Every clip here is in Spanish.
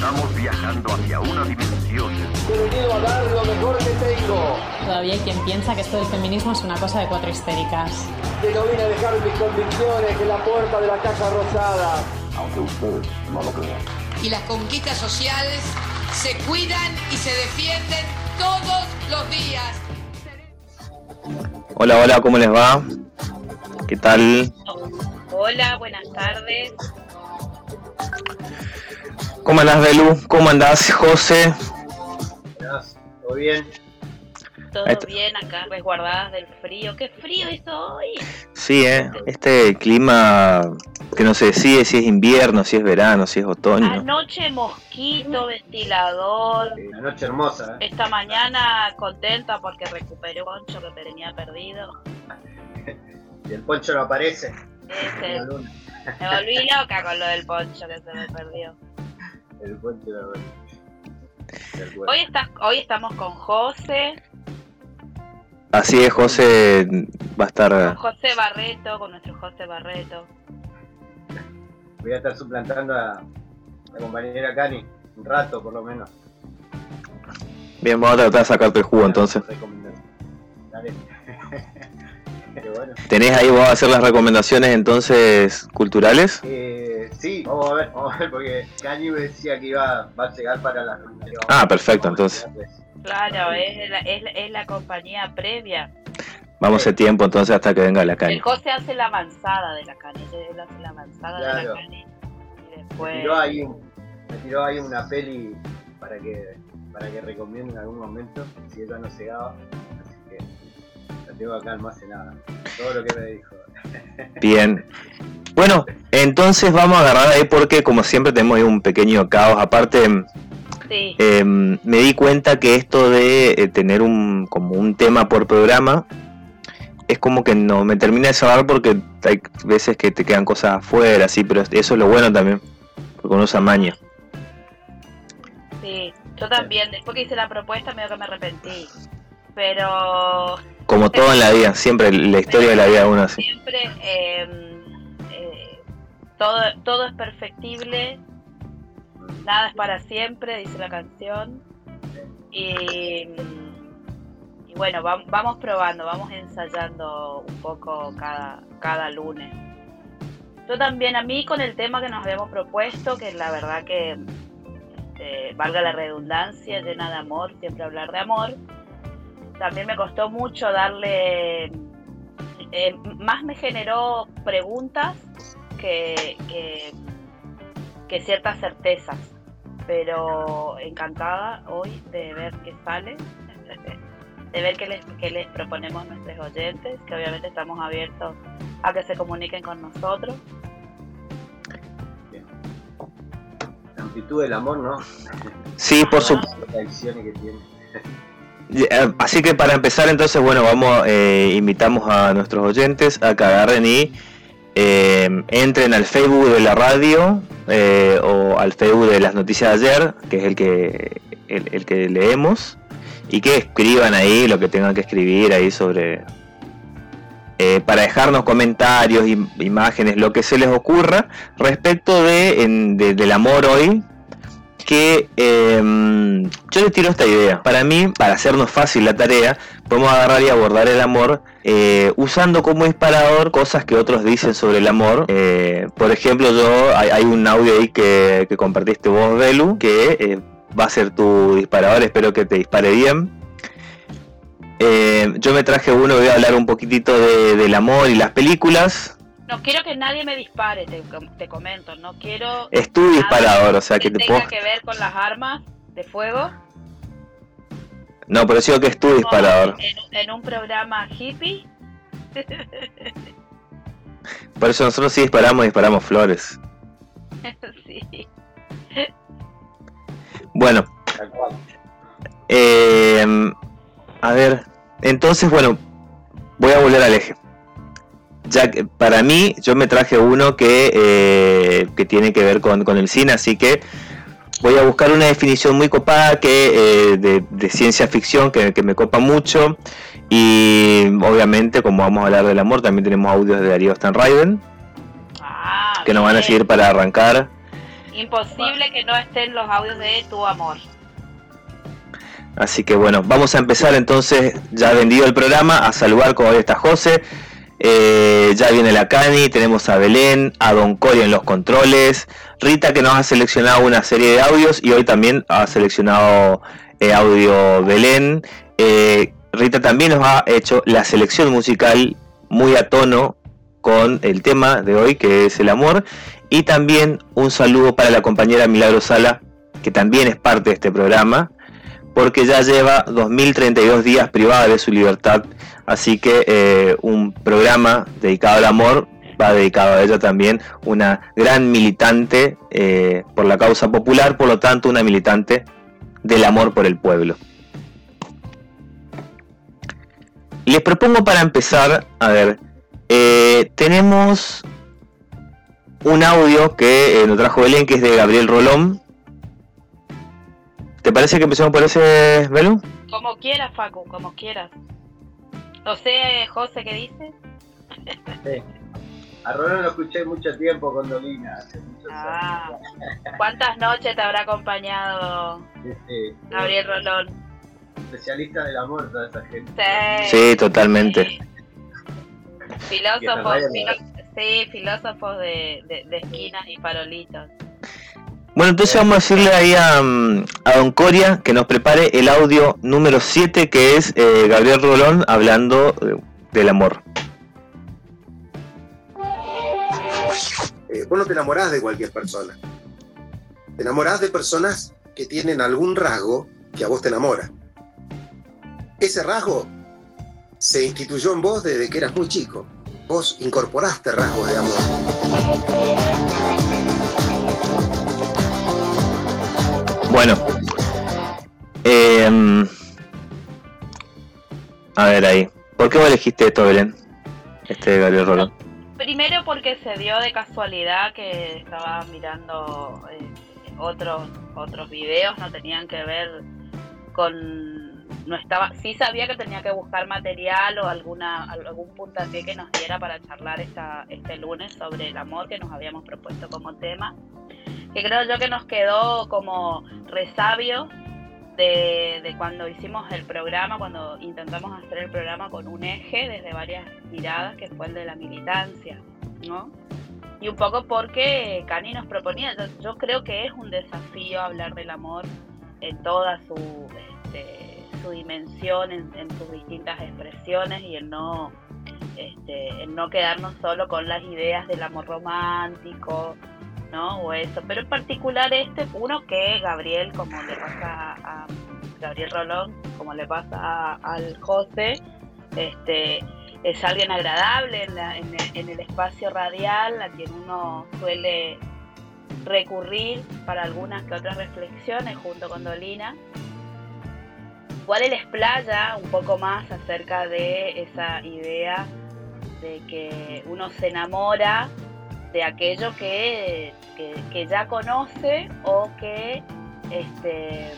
Estamos viajando hacia una dimensión. He venido a dar lo mejor que tengo. Todavía hay quien piensa que esto del feminismo es una cosa de cuatro histéricas. Que no vine a dejar mis convicciones en la puerta de la Casa Rosada. Aunque ustedes no lo crean. Y las conquistas sociales se cuidan y se defienden todos los días. Hola, hola, ¿cómo les va? ¿Qué tal? Hola, buenas tardes. ¿Cómo andás, Belu? ¿Cómo andás, José? ¿Todo bien? Todo bien acá, resguardadas del frío. ¡Qué frío hizo hoy! Sí, ¿eh? Este clima que no se decide si es invierno, si es verano, si es otoño. Anoche mosquito, ventilador. Sí, Una noche hermosa, ¿eh? Esta mañana contenta porque recuperé un poncho que tenía perdido. Y el poncho no aparece. Ese- La luna. me volví loca con lo del poncho que se me perdió. El aparece. Del cuerpo. Hoy, estás, hoy estamos con José, Así es, José va a con estar... José Barreto, con nuestro José Barreto. Voy a estar suplantando a la compañera Cani un rato por lo menos. Bien, vamos a tratar de sacarte el jugo entonces. Dale. Bueno. ¿Tenés ahí, vos a hacer las recomendaciones entonces culturales? Eh, sí, vamos a ver, vamos a ver, porque Cani me decía que iba, va a llegar para la reunión. Ah, perfecto, entonces. Claro, es la, es, la- es la compañía previa. Vamos a tiempo entonces hasta que venga la El caña. José hace la avanzada de la cani, él hace la avanzada de la cani. Y Me después. tiró ahí, un- me tiró ahí una peli para que para que recomiende en algún momento, si ella no llegaba. Tengo acá almacenada. Todo lo que me dijo. Bien. Bueno, entonces vamos a agarrar ahí porque como siempre tenemos ahí un pequeño caos. Aparte, Sí, eh, me di cuenta que esto de eh, tener un como un tema por programa es como que no me termina de saber porque hay veces que te quedan cosas afuera, sí, pero eso es lo bueno también, porque uno se amaña. sí. Yo también, después que hice la propuesta, medio que me arrepentí. Pero Como todo en la vida, siempre la historia de la vida de uno así. siempre eh, eh, todo, todo es perfectible, nada es para siempre, dice la canción. Y, y bueno, vam- vamos probando, vamos ensayando un poco cada, cada lunes. Yo también, a mí con el tema que nos habíamos propuesto, que la verdad que, este, valga la redundancia, llena de amor, siempre hablar de amor, también me costó mucho darle eh, más me generó preguntas que, que, que ciertas certezas. Pero encantada hoy de ver qué sale, de ver qué les, qué les proponemos a nuestros oyentes, que obviamente estamos abiertos a que se comuniquen con nosotros. La amplitud del amor, ¿no? Sí, por supuesto. Eh, Así que para empezar entonces, bueno, vamos, eh, invitamos a nuestros oyentes a que agarren y eh, entren al Facebook de la radio eh, o al Facebook de las noticias de ayer, que es el que, el, el que leemos, y que escriban ahí lo que tengan que escribir ahí sobre... eh, para dejarnos comentarios, im- imágenes, lo que se les ocurra respecto de, en- de- del amor hoy, que eh, yo les tiro esta idea. Para mí, para hacernos fácil la tarea, podemos agarrar y abordar el amor eh, usando como disparador cosas que otros dicen sobre el amor. Eh, por ejemplo, yo hay, un audio ahí que, que compartiste vos, Belu, que eh, va a ser tu disparador. Espero que te dispare bien. Yo me traje uno, voy a hablar un poquitito de- del amor y las películas. No quiero que nadie me dispare, te, te comento. No quiero Es tu disparador, o sea que que te tenga puedo... que ver con las armas de fuego. No, pero digo que es tu disparador. En, un- en un programa hippie. Por eso nosotros sí disparamos, disparamos flores. sí. Bueno, Tal cual. eh, a ver, entonces, bueno, voy a volver al eje. Ya que para mí, yo me traje uno que, eh, que tiene que ver con, con el cine, así que voy a buscar una definición muy copada que, eh, de, de ciencia ficción que, que me copa mucho. Y obviamente, como vamos a hablar del amor, también tenemos audios de Darío Stanraiden Ah, que nos van a seguir para arrancar. Imposible que no estén los audios de tu amor. Así que bueno, vamos a empezar entonces, ya vendido el programa, a saludar como está José. Eh, ya viene la Cani, tenemos a Belén, a Don Corio en los controles, Rita que nos ha seleccionado una serie de audios y hoy también ha seleccionado eh, audio Belén. Eh, Rita también nos ha hecho la selección musical muy a tono con el tema de hoy que es el amor. Y también un saludo para la compañera Milagro Sala, que también es parte de este programa porque ya lleva 2032 días privada de su libertad, así que eh, un programa dedicado al amor va dedicado a ella también, una gran militante eh, por la causa popular, por lo tanto una militante del amor por el pueblo. Les propongo para empezar, a ver, eh, tenemos un audio que nos trajo Belén, que es de Gabriel Rolón, ¿Te parece que empecemos por ese, Belú? Como quieras, Facu, como quieras. No sé, José, ¿qué dice? Sí. A Rolón lo escuché mucho tiempo con Dolina. ah, ¿Cuántas noches te habrá acompañado Gabriel Rolón? Especialista del amor, toda esa gente. Sí, totalmente. Filósofos, sí, filósofos de, de, de esquinas y farolitos. Bueno, entonces vamos a decirle ahí a, mm, Don Coria que nos prepare el audio número 7, que es eh, Gabriel Rolón hablando eh, del amor. Eh, vos no te enamorás de cualquier persona. Te enamorás de personas que tienen algún rasgo que a vos te enamora. Ese rasgo se instituyó en vos desde que eras muy chico. Vos incorporaste rasgos de amor. Bueno. Em, a ver ahí. ¿Por qué vos elegiste esto, Belén? Este Gabriel Rolón. Primero porque se dio de casualidad que estaba mirando eh, otros otros videos, no tenían que ver con no estaba sí sabía que tenía que buscar material o alguna algún puntapié que nos diera para charlar esta, este lunes sobre el amor que nos habíamos propuesto como tema que creo yo que nos quedó como resabio de, cuando hicimos el programa, cuando intentamos hacer el programa con un eje desde varias miradas, que fue el de la militancia, ¿no? Y un poco porque Cani nos proponía, yo, creo que es un desafío hablar del amor en toda su, este, su dimensión, en, sus distintas expresiones y en no, este, en no quedarnos solo con las ideas del amor romántico, ¿no? O eso, pero en particular este, uno que Gabriel, como le pasa a, Gabriel Rolón, como le pasa al José, este, es alguien agradable en, el, espacio radial a quien uno suele recurrir para algunas que otras reflexiones junto con Dolina. Igual él explaya un poco más acerca de esa idea de que uno se enamora de aquello que, ya conoce o que este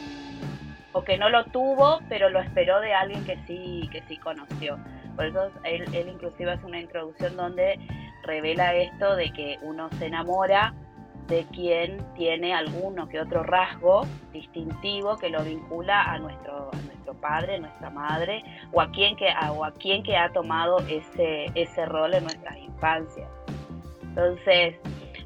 o que no lo tuvo pero lo esperó de alguien que sí que sí conoció por eso él, él inclusive hace una introducción donde revela esto de que uno se enamora de quien tiene alguno que otro rasgo distintivo que lo vincula a nuestro, nuestro padre, nuestra madre, o a quien que, o a quien que ha tomado ese, ese rol en nuestras infancias. Entonces,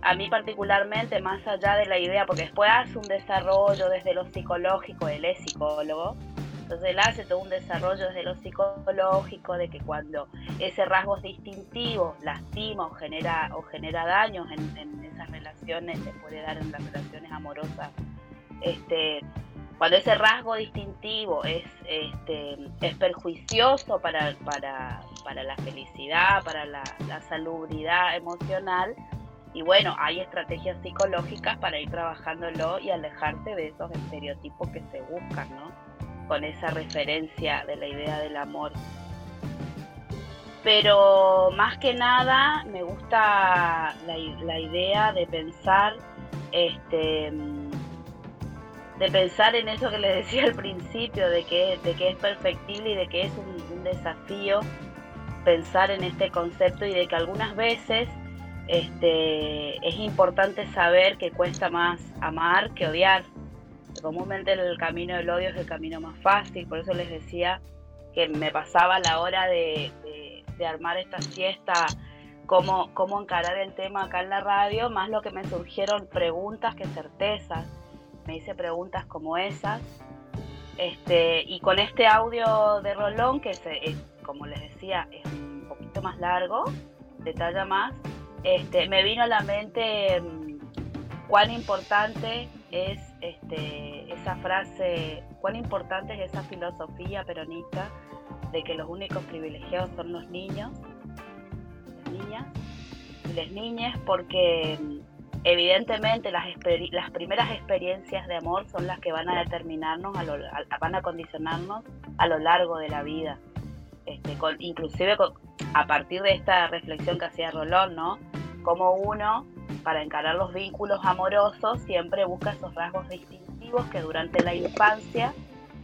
a mí particularmente, más allá de la idea, porque después hace un desarrollo desde lo psicológico, él es psicólogo, entonces él hace todo un desarrollo desde lo psicológico de que cuando ese rasgo distintivo lastima o genera, o genera daños en, esas relaciones, se puede dar en las relaciones amorosas, este, cuando ese rasgo distintivo es, este, es perjuicioso para, para, para la felicidad, para la, salubridad emocional, y bueno, hay estrategias psicológicas para ir trabajándolo y alejarse de esos estereotipos que se buscan, ¿no? Con esa referencia de la idea del amor. Pero más que nada me gusta la, la idea de pensar este de pensar en eso que le decía al principio, de que, de que es perfectible y de que es un, desafío pensar en este concepto y de que algunas veces este, es importante saber que cuesta más amar que odiar. Comúnmente el camino del odio es el camino más fácil, por eso les decía que me pasaba la hora de, armar esta siesta, cómo, cómo encarar el tema acá en la radio, más lo que me surgieron preguntas que certezas. Me hice preguntas como esas. Este, y con este audio de Rolón, que es, como les decía, es un poquito más largo, detalla más, este, me vino a la mente mm, cuán importante es este, esa frase, cuán importante es esa filosofía peronista de que los únicos privilegiados son los niños, las niñas y las porque mm, evidentemente las, primeras experiencias de amor son las que van a determinarnos, a van a condicionarnos a lo largo de la vida. Este, inclusive a partir de esta reflexión que hacía Rolón, ¿no? Como uno, para encarar los vínculos amorosos, siempre busca esos rasgos distintivos que durante la infancia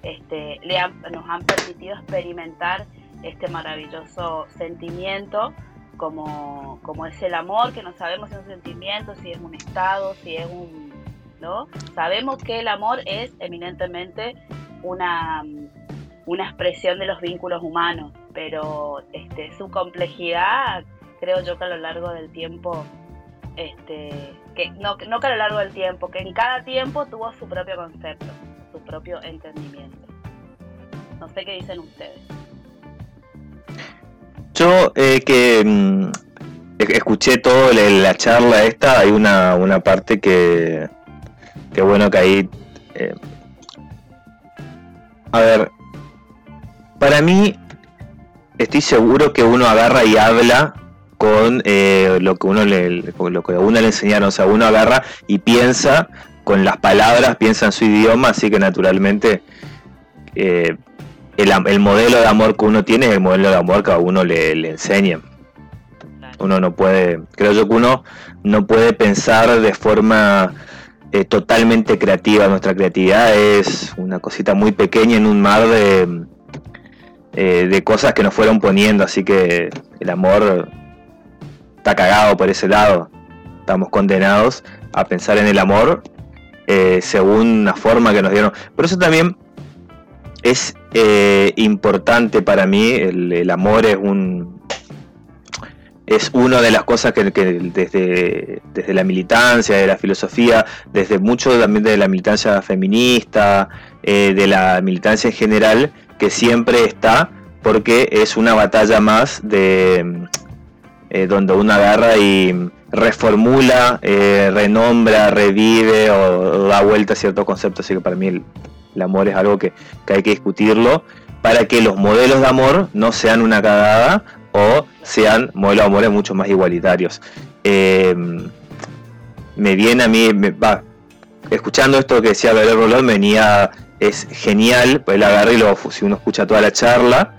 este, le nos han permitido experimentar este maravilloso sentimiento como, como es el amor, que no sabemos si es un sentimiento, si es un estado, si es un... ¿no? Sabemos que el amor es eminentemente una una expresión de los vínculos humanos, pero este, su complejidad creo yo que a lo largo del tiempo, este, que no, no que a lo largo del tiempo, que en cada tiempo tuvo su propio concepto, su propio entendimiento. No sé qué dicen ustedes. Yo eh, que mm, escuché toda la, charla esta, hay una, una parte que, que bueno que ahí... Eh, a ver, para mí, estoy seguro que uno agarra y habla con eh, lo que uno le lo que uno le enseñaron, o sea, uno agarra y piensa con las palabras, piensa en su idioma, así que naturalmente eh, el, modelo de amor que uno tiene es el modelo de amor que a uno le, le enseña. Uno no puede, creo yo que uno no puede pensar de forma eh, totalmente creativa. Nuestra creatividad es una cosita muy pequeña en un mar de, eh, de cosas que nos fueron poniendo, así que el amor está cagado por ese lado. Estamos condenados a pensar en el amor eh, según una forma que nos dieron. Por eso también es eh, importante para mí, el, amor es un es una de las cosas que, desde, desde, la militancia, de la filosofía, desde mucho también de la militancia feminista, de la militancia en general, que siempre está porque es una batalla más de eh, donde uno agarra y reformula, eh, renombra, revive o, da vuelta a ciertos conceptos. Así que para mí el, amor es algo que, hay que discutirlo para que los modelos de amor no sean una cagada o sean modelos de amores mucho más igualitarios. Eh, me viene a mí, me, va, escuchando esto que decía Gabriel Rolón, venía es genial, pues y lo, si uno escucha toda la charla,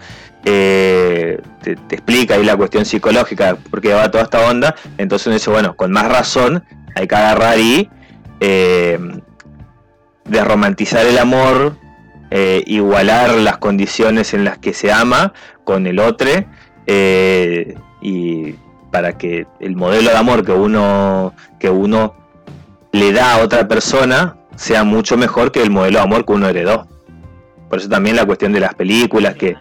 eh, te, explica ahí la cuestión psicológica, porque va toda esta onda, entonces uno dice, bueno, con más razón hay que agarrar y eh, desromantizar el amor, eh, igualar las condiciones en las que se ama con el otro, y para que el modelo de amor que uno, que uno le da a otra persona sea mucho mejor que el modelo de amor que uno heredó. Por eso también la cuestión de las películas, que,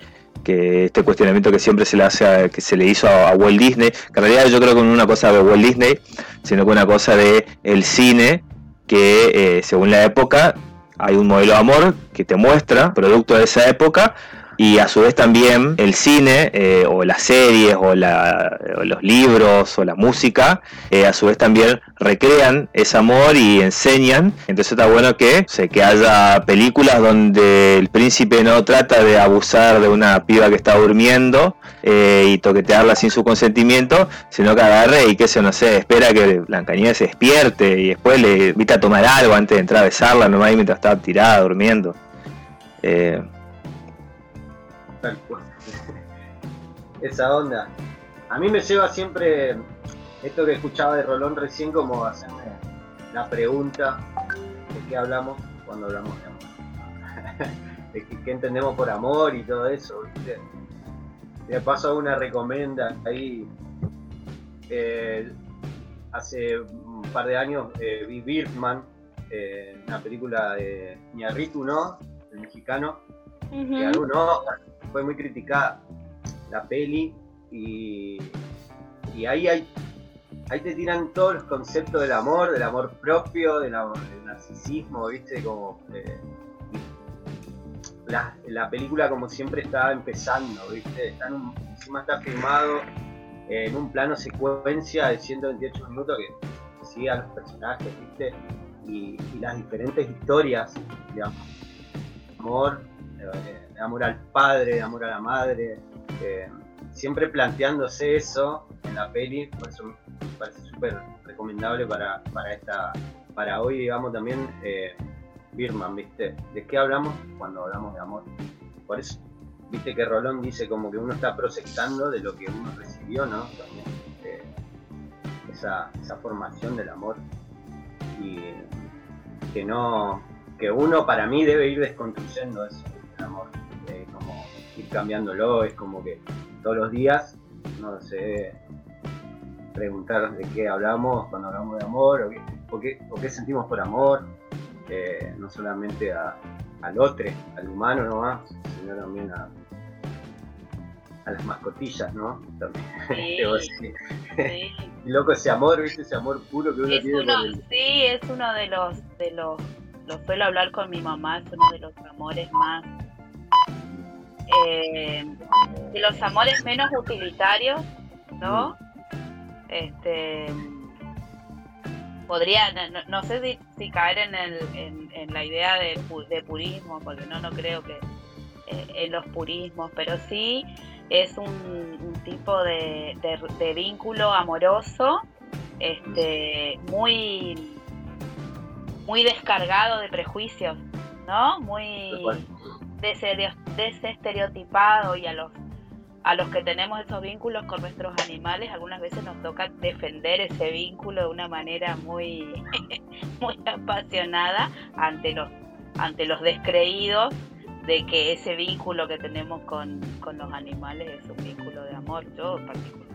este cuestionamiento que siempre se le hace que se le hizo a, Walt Disney, que en realidad yo creo que no es una cosa de Walt Disney, sino que una cosa de el cine, que eh, según la época hay un modelo de amor que te muestra, producto de esa época, y a su vez también el cine eh, o las series o, los libros o la música eh, a su vez también recrean ese amor y enseñan. Entonces está bueno que sé que haya películas donde el príncipe no trata de abusar de una piba que está durmiendo eh, y toquetearla sin su consentimiento sino que agarre y que se no sé espera que Blancanieves se despierte y después le invita a tomar algo antes de entrar a besarla nomás mientras estaba tirada durmiendo Esa onda. A mí me lleva siempre esto que escuchaba de Rolón recién como hacerme la pregunta de qué hablamos cuando hablamos de amor. de qué, entendemos por amor y todo eso. ¿viste? De paso una recomienda ahí. Eh, hace un par de años eh, vi Birdman, eh, una película de Ñarritu, ¿no? El mexicano, que ganó un Oscar, fue muy criticada la peli y, y ahí ahí te tiran todos los conceptos del amor, del amor propio, del, amor, del narcisismo, ¿viste? Como eh, la, la película como siempre está empezando, ¿viste? Está encima está filmado en un plano secuencia de 128 minutos que, sigue a los personajes, ¿viste? Y, y las diferentes historias de amor, eh, amor al padre, de amor a la madre, eh, siempre planteándose eso en la peli, me parece súper recomendable para, para esta para hoy, digamos, también eh, Birman, ¿viste? ¿De qué hablamos cuando hablamos de amor? Por eso, viste que Rolón dice como que uno está proyectando de lo que uno recibió, ¿no? También, eh, esa, esa formación del amor. Y que no, que uno para mí debe ir desconstruyendo eso, el amor. Ir cambiándolo, es como que todos los días, no sé, preguntar de qué hablamos cuando hablamos de amor, o qué, o qué, o qué sentimos por amor, eh, no solamente a- al otro, al humano nomás, sino también a, a las mascotillas, ¿no? También. Sí, sí. Loco ese amor, ¿viste? Ese amor puro que uno Es tiene uno, por el... sí, es uno de los, de los, lo suelo hablar con mi mamá, es uno de los amores más, eh, de los amores menos utilitarios, ¿no? Este, podría, no, no- sé si, si caer en, el, en, en la idea de, pu- de purismo, porque no, no creo que eh, en los purismos, pero sí es un, un tipo de, de- de vínculo amoroso este muy muy descargado de prejuicios no muy desestereotipado y a los a los que tenemos esos vínculos con nuestros animales algunas veces nos toca defender ese vínculo de una manera muy muy apasionada ante los ante los descreídos de que ese vínculo que tenemos con, con los animales es un vínculo de amor. Yo particularmente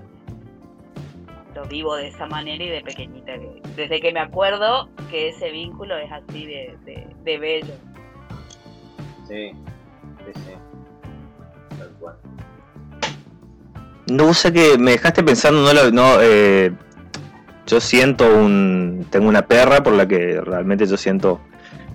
lo vivo de esa manera y de pequeñita. Que- desde que me acuerdo que ese vínculo es así de, de, de bello. Sí, No sé que me dejaste pensando, no, no eh, yo siento un, tengo una perra por la que realmente yo siento,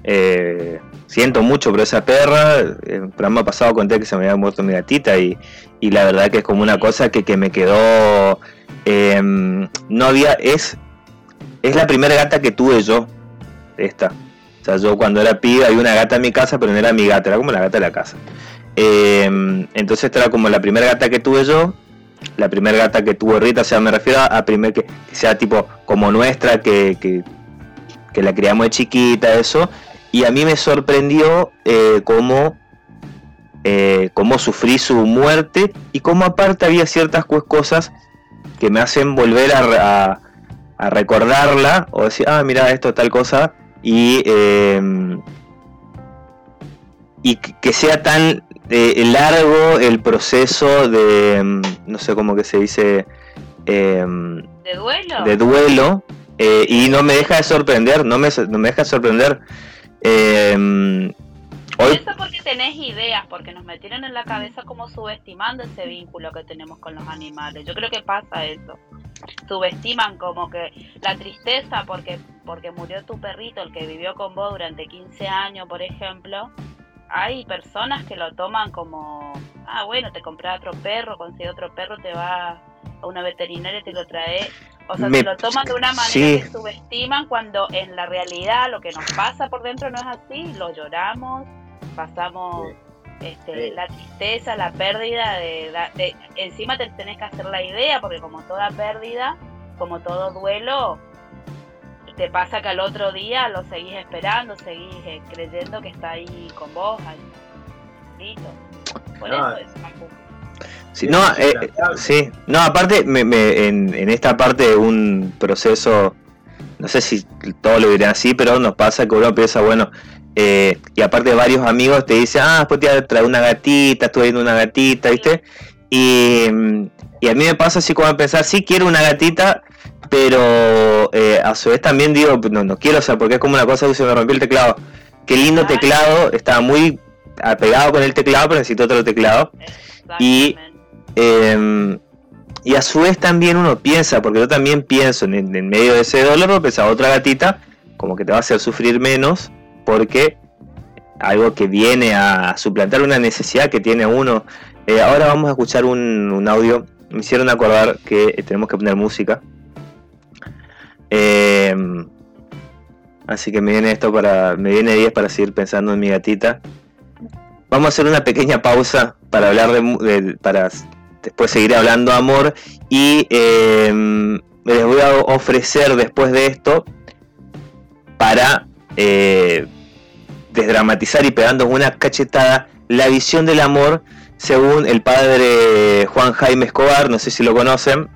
eh, siento mucho por esa perra. El programa pasado conté que se me había muerto mi gatita y, y la verdad que es como una cosa que, que me quedó, eh, no había, es, es la primera gata que tuve yo, esta. O sea, yo cuando era pibe había una gata en mi casa, pero no era mi gata, era como la gata de la casa. Eh, entonces esta era como la primera gata que tuve yo, la primera gata que tuvo Rita, o sea, me refiero a primer que, que sea tipo como nuestra, que, que, la criamos de chiquita, eso. Y a mí me sorprendió eh, cómo, eh, cómo sufrí su muerte y cómo aparte había ciertas cosas que me hacen volver a, a- a recordarla o decir, ah, mira, esto tal cosa. Y, eh, y que sea tan eh, largo el proceso de, mm, no sé cómo que se dice, em, de duelo de duelo eh, y no me deja de sorprender, no me, no me deja de sorprender. Hoy, Eso porque tenés ideas, porque nos metieron en la cabeza como subestimando ese vínculo que tenemos con los animales. Yo creo que pasa eso. Subestiman como que la tristeza porque porque murió tu perrito, el que vivió con vos durante 15 años, por ejemplo. Hay personas que lo toman como, ah, bueno, te compré otro perro, consigue otro perro, te va a una veterinaria y te lo trae. O sea, Me- se lo toman de una manera sí. que subestiman cuando en la realidad lo que nos pasa por dentro no es así, lo lloramos, pasamos este, Sí. la tristeza, la pérdida de, de- encima te tenés que hacer la idea porque como toda pérdida, como todo duelo, te pasa que al otro día lo seguís esperando, seguís eh, creyendo que está ahí con vos, ahí, listo. Por Ah. eso es. Sí, no, eh, sí, no, aparte me, me- en, en esta parte de un proceso, no sé si todos lo dirán así, pero nos pasa que uno piensa, bueno, eh, y aparte varios amigos te dicen, ah, después te voy a traer una gatita, estuve viendo una gatita, ¿viste? Y, y a mí me pasa así como a pensar, sí quiero una gatita, pero eh, a su vez también digo, no, no quiero, o sea, porque es como una cosa que se me rompió el teclado. Qué lindo teclado, estaba muy apegado con el teclado, pero necesito otro teclado. Y, em, y a su vez también uno piensa, porque yo también pienso en, en medio de ese dolor, pensaba otra gatita, como que te va a hacer sufrir menos, porque algo que viene a suplantar una necesidad que tiene uno. Eh, ahora vamos a escuchar un, audio. Me hicieron acordar que tenemos que poner música. Eh, así que me viene esto para. Me viene 10 para seguir pensando en mi gatita. Vamos a hacer una pequeña pausa para hablar de. para después seguir hablando amor. Y eh, les voy a ofrecer después de esto. Para eh, desdramatizar y pegando una cachetada la visión del amor según el padre Juan Jaime Escobar, no sé si lo conocen,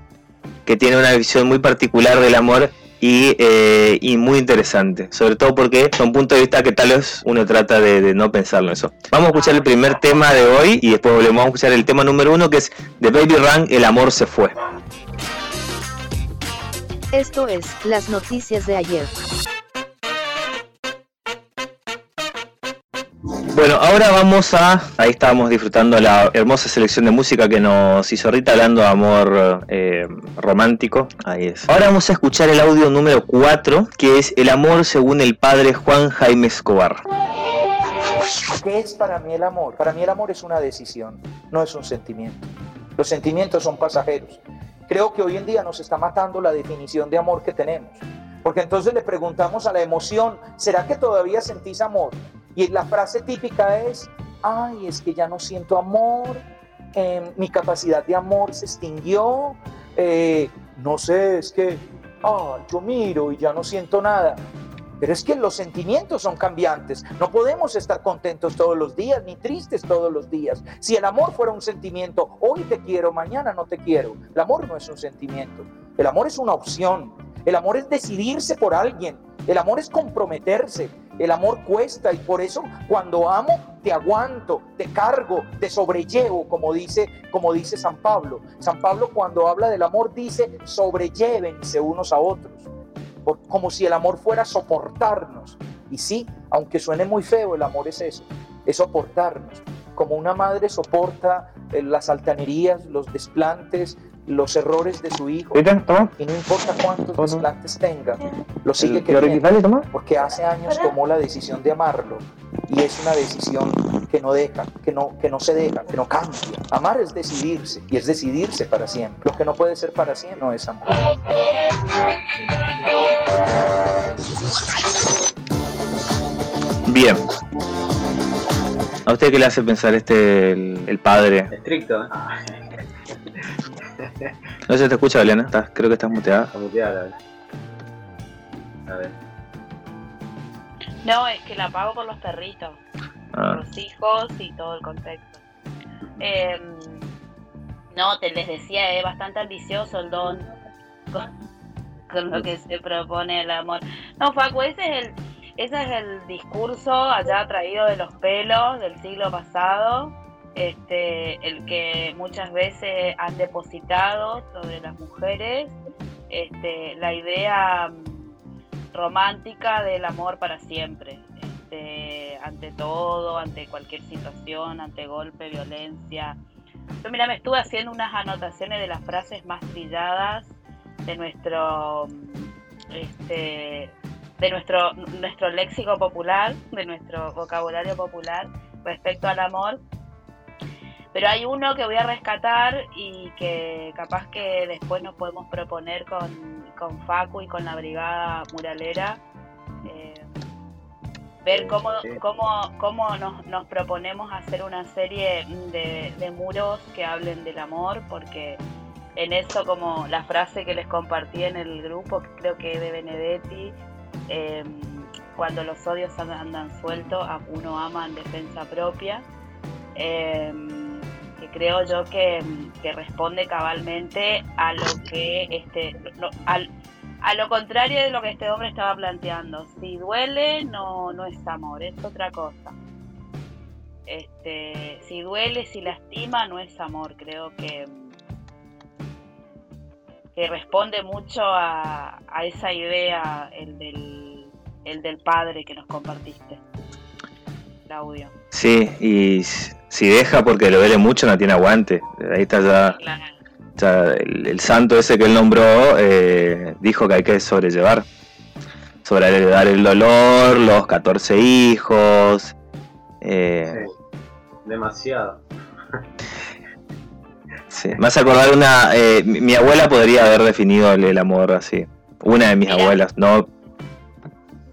que tiene una visión muy particular del amor y, eh, y muy interesante, sobre todo porque son puntos de vista que tal vez uno trata de, no pensarlo eso. Vamos a escuchar el primer tema de hoy y después volvemos a escuchar el tema número uno que es de Baby Run, El amor se fue. Esto es las noticias de ayer. Bueno, ahora vamos a. Ahí estábamos disfrutando la hermosa selección de música que nos hizo Rita hablando de amor eh, romántico. Ahí es. Ahora vamos a escuchar el audio número 4, que es El amor según el padre Juan Jaime Escobar. ¿Qué es para mí el amor? Para mí el amor es una decisión, no es un sentimiento. Los sentimientos son pasajeros. Creo que hoy en día nos está matando la definición de amor que tenemos. Porque entonces le preguntamos a la emoción, ¿será que todavía sentís amor? Y la frase típica es, ay, es que ya no siento amor, eh, mi capacidad de amor se extinguió, eh, no sé, es que, ah, yo miro y ya no siento nada. Pero es que los sentimientos son cambiantes. No podemos estar contentos todos los días, ni tristes todos los días. Si el amor fuera un sentimiento, hoy te quiero, mañana no te quiero. El amor no es un sentimiento. El amor es una opción. El amor es decidirse por alguien. El amor es comprometerse. El amor cuesta y por eso cuando amo te aguanto, te cargo, te sobrellevo, como dice, como dice San Pablo. San Pablo cuando habla del amor dice sobrellévense unos a otros, como si el amor fuera soportarnos. Y sí, aunque suene muy feo, el amor es eso, es soportarnos. Como una madre soporta eh, las altanerías, los desplantes, los errores de su hijo y no importa cuántos desplantes tenga, lo sigue queriendo porque hace años tomó la decisión de amarlo y es una decisión que no deja, que no, que no se deja, que no cambia. Amar es decidirse y es decidirse para siempre. Lo que no puede ser para siempre no es amor. Bien. ¿A usted qué le hace pensar este el, el padre? Estricto, ¿eh? No se te escucha, Elena. Estás, creo que estás muteada. Está muteada, a ver. No, es que la pago por los perritos, Ah. por los hijos y todo el contexto. Eh, no, te les decía, es bastante ambicioso el don con, con lo que se propone el amor. No, Facu, ese es el, ese es el discurso allá traído de los pelos del siglo pasado, este, el que muchas veces han depositado sobre las mujeres este, la idea mm, romántica del amor para siempre. Este, ante todo, ante cualquier situación, ante golpe, violencia. Yo mira, me estuve haciendo unas anotaciones de las frases más trilladas de nuestro mm, este, de nuestro nuestro léxico popular, de nuestro vocabulario popular respecto al amor. Pero hay uno que voy a rescatar y que capaz que después nos podemos proponer con, con Facu y con la brigada muralera. eh, ver cómo, cómo, cómo nos, nos proponemos hacer una serie de, de muros que hablen del amor, porque en eso como la frase que les compartí en el grupo, que creo que de Benedetti, eh, cuando los odios andan, andan sueltos, uno ama en defensa propia, eh, que creo yo que, que responde cabalmente a lo que este, no, a lo contrario de lo que este hombre estaba planteando. Si duele, no, no es amor, es otra cosa. Este, si duele, si lastima, no es amor. Creo que, que responde mucho a, a esa idea, el del, el del padre que nos compartiste, el audio. Sí, y si deja porque lo duele mucho no tiene aguante. Ahí está ya, Claro. ya el, el santo ese que él nombró eh, dijo que hay que sobrellevar. Sobrellevar el dolor, los 14 hijos. eh, Demasiado. sí. Me hace acordar una... eh, mi, mi abuela podría haber definido el, el amor así. Una de mis Mira. abuelas, no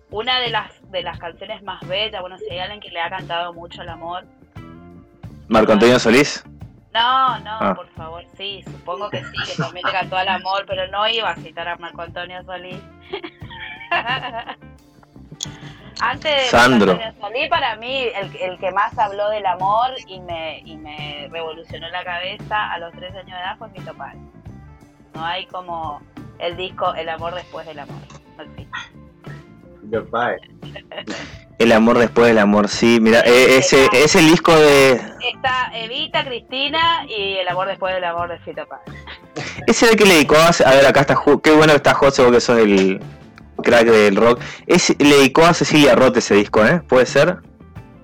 Una de las, de las canciones más bellas, bueno, si hay alguien que le ha cantado mucho el amor. Marco Antonio Solís. No, no, Ah. por favor, sí, supongo que sí, que también le cantó al amor, pero no iba a citar a Marco Antonio Solís. Antes de Sandro. Marco Antonio Solís, para mí, el, el que más habló del amor y me, y me revolucionó la cabeza a los tres años de edad fue Fito Páez. No hay como el disco El amor después del amor. No existe. El amor después del amor, sí. Mira, eh, ese es el disco de... Está Evita, Cristina y El amor después del amor de Fito Páez. Ese de que le dedicó a... A ver, acá está... Ju- Qué bueno que está José, vos que sos el crack del rock. Ese, le dedicó a Cecilia Roth ese disco, ¿eh? ¿Puede ser?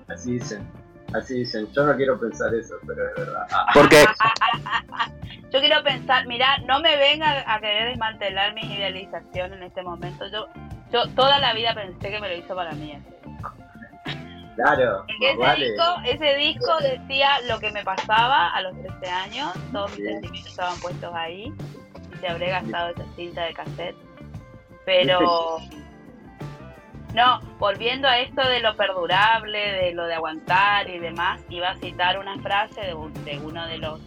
Así dicen. Así dicen. Yo no quiero pensar eso, pero es verdad. Porque... Yo quiero pensar, mira, no me venga a querer desmantelar mi idealización en este momento. Yo, yo toda la vida pensé que me lo hizo para mí. ese disco. claro. Ese, vale. disco, ese disco decía lo que me pasaba a los 13 años, todos mis sentimientos estaban puestos ahí, se habré gastado esa cinta de cassette. Pero, no, volviendo a esto de lo perdurable, de lo de aguantar y demás, iba a citar una frase de, un- de uno de los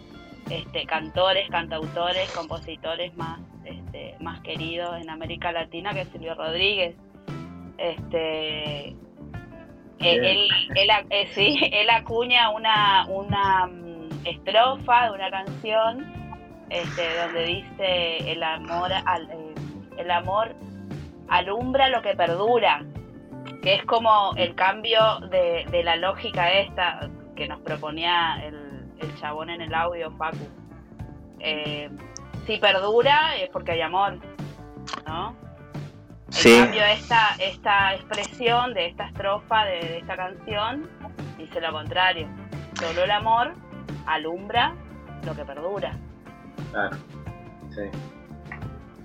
este, cantores, cantautores, compositores más, este, más queridos en América Latina, que es Silvio Rodríguez. Este, eh, él, él, eh, sí, él acuña una, una mm, estrofa de una canción este, donde dice el amor, al- eh, el amor alumbra lo que perdura, que es como el cambio de, de la lógica esta que nos proponía el, el chabón en el audio, Facu. Eh, si perdura es porque hay amor, ¿no? Sí. En cambio, esta, esta expresión de esta estrofa de, de esta canción dice lo contrario. Solo el amor alumbra lo que perdura. Claro. Sí.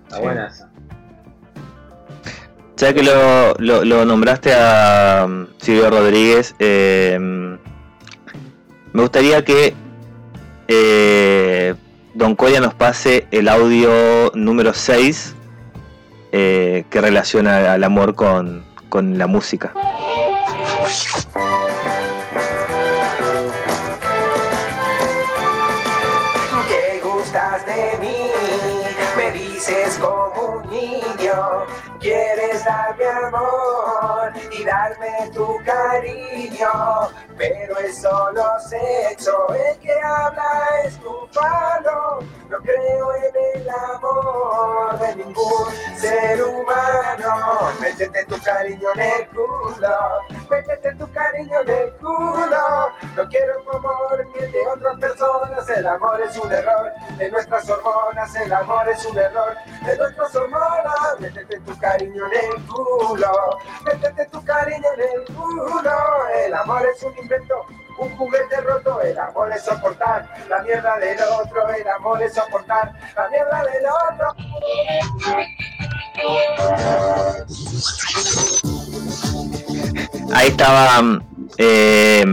Está Sí. buena esa. Ya que lo, lo, lo nombraste a um, Silvio Rodríguez, eh, me gustaría que eh, Don Coria nos pase el audio número 6 eh, que relaciona al amor con, con la música. Quieres darme amor y darme tu cariño, pero es solo sexo, el que habla es tu falo, no creo en el amor de ningún ser humano, métete tu cariño en el culo, métete tu cariño en el culo, no quiero tu amor el de otras personas, el amor es un error de nuestras hormonas, el amor es un error de nuestras hormonas, métete tu cariño en el culo, métete tu cariño en el culo, el amor es un invento. Un juguete roto, el amor es soportar la mierda del otro, el amor es soportar la mierda del otro. Ahí estaban eh,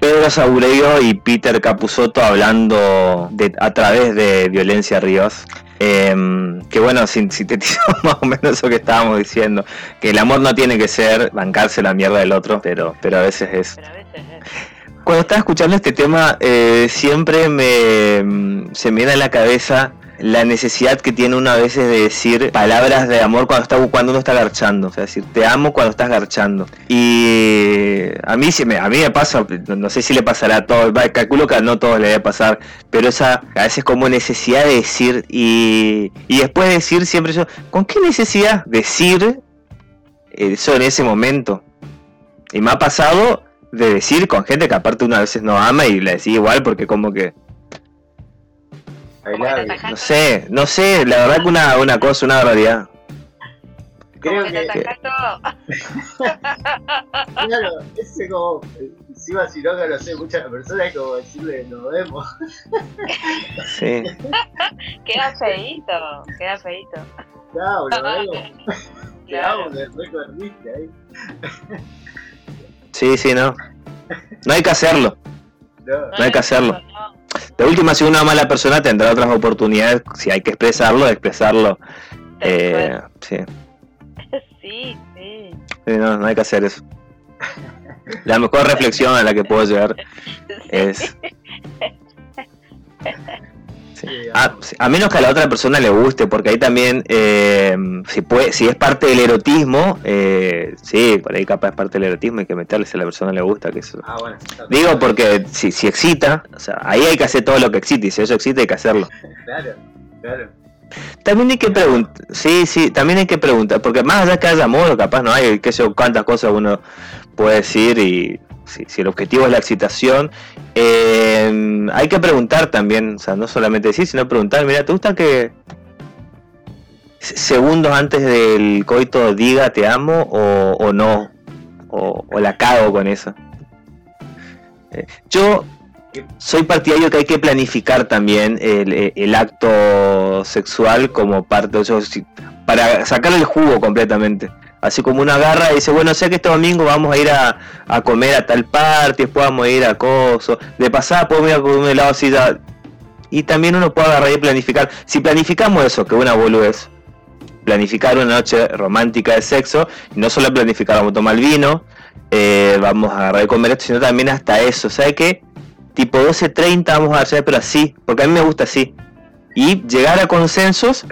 Pedro Saureiro y Peter Capusotto hablando a través de Violencia Ríos. Eh, que bueno, sintetizó más o menos eso que estábamos diciendo. Que el amor no tiene que ser bancarse la mierda del otro, pero, pero a veces es. Pero a veces es. Cuando estaba escuchando este tema, eh, siempre me mm, se me viene a la cabeza la necesidad que tiene uno a veces de decir palabras de amor cuando está cuando uno está garchando, o sea, decir te amo cuando estás garchando. Y a mí a mí me pasa, no, sé si le pasará a todos, va, calculo que a no todos le debe pasar, pero esa a veces como necesidad de decir y, y después de decir siempre yo, ¿con qué necesidad decir eso en ese momento? Y me ha pasado de decir con gente que aparte una a veces no ama y la decís igual porque como que... No sé, no sé, la verdad que una, una cosa, una barbaridad. Creo que que. claro, ese como. Encima, si no conocés muchas personas, es como decirle nos vemos. Sí. Queda feíto, queda vemos. Te amo, me recordiste ahí. Sí, sí, no. No hay que hacerlo. No, No hay que hacerlo. De última, si una mala persona tendrá otras oportunidades, si hay que expresarlo, expresarlo. Eh, sí, Sí, sí. sí, no, no hay que hacer eso. La mejor reflexión a la que puedo llegar es... A, a menos que a la otra persona le guste, porque ahí también, eh, si puede, si es parte del erotismo, eh, sí, por ahí capaz es parte del erotismo, hay que meterle si a la persona le gusta. que eso. Ah, bueno. Digo porque si, si excita, o sea, ahí hay que hacer todo lo que excite, y si eso excita hay que hacerlo. Claro, claro. También hay que preguntar, sí, sí, también hay que preguntar, porque más allá que haya amor, capaz no hay, qué sé cuántas cosas uno puede decir y si, si el objetivo es la excitación, eh, hay que preguntar también, o sea, no solamente decir, sino preguntar, mira, ¿te gusta que se- segundos antes del coito diga te amo o, o no? O, la cago con eso. Eh, yo soy partidario que hay que planificar también el, el acto sexual como parte, para sacarle el jugo completamente. Así como uno agarra y dice, bueno, sé que este domingo vamos a ir a, a comer a tal parte, después vamos a ir a coso, de pasada podemos ir a comer un helado así. Y también uno puede agarrar y planificar. Si planificamos eso, que una boludez, planificar una noche romántica de sexo, no solo planificar, vamos a tomar vino, eh, vamos a agarrar y comer esto, sino también hasta eso. ¿Sabe qué? Tipo 12.30 vamos a hacer, pero así, porque a mí me gusta así. Y llegar a consensos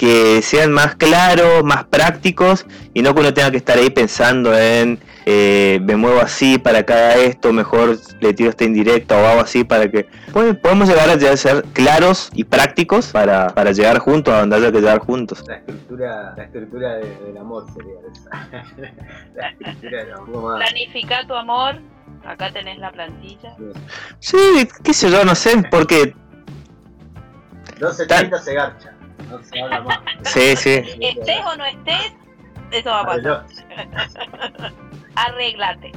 que sean más claros, más prácticos, y no que uno tenga que estar ahí pensando en eh, me muevo así para que haga esto, mejor le tiro esta indirecta o hago así para que... Pues, podemos llegar a llegar a ser claros y prácticos para, para llegar juntos a donde haya que llegar juntos. La estructura, la estructura de- del amor sería esa. la estructura del amor. Planifica tu amor. Acá tenés la plantilla. Sí, qué sé yo, no sé, porque... 12.30 se garcha. No se habla más. Sí, sí. Estés o no estés, eso va a pasar. Arréglate.